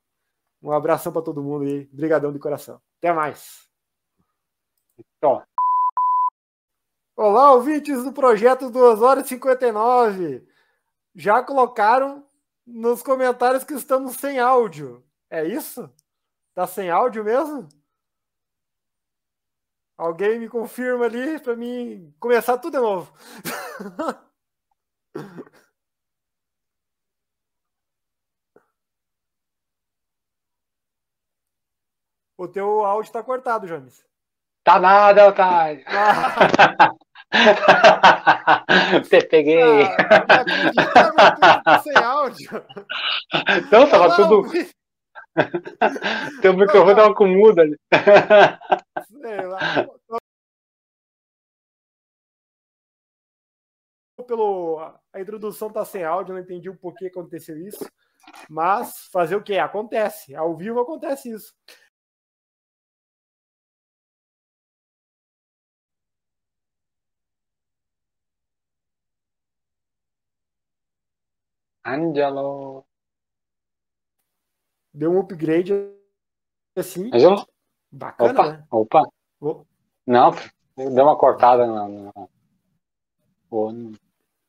[SPEAKER 1] Um abração para todo mundo aí. Obrigadão de coração. Até mais.
[SPEAKER 2] Então.
[SPEAKER 1] Olá, ouvintes do projeto 2 horas e 59. Já colocaram nos comentários que estamos sem áudio. É isso? Tá sem áudio mesmo? Alguém me confirma ali para mim começar tudo de novo. o teu áudio está cortado, James.
[SPEAKER 2] Tá nada, Otávio. Ah. Te peguei.
[SPEAKER 1] Ah, sem áudio.
[SPEAKER 2] Não, tava tudo. Teu microfone tava com muda ali. Sei lá.
[SPEAKER 1] Pelo, a introdução tá sem áudio, não entendi o porquê aconteceu isso. Mas fazer o que? Acontece. Ao vivo acontece isso.
[SPEAKER 2] Angelo.
[SPEAKER 1] Deu um upgrade assim.
[SPEAKER 2] Angelo?
[SPEAKER 1] Bacana,
[SPEAKER 2] opa,
[SPEAKER 1] né?
[SPEAKER 2] Opa. Oh. Não, deu uma cortada na. na...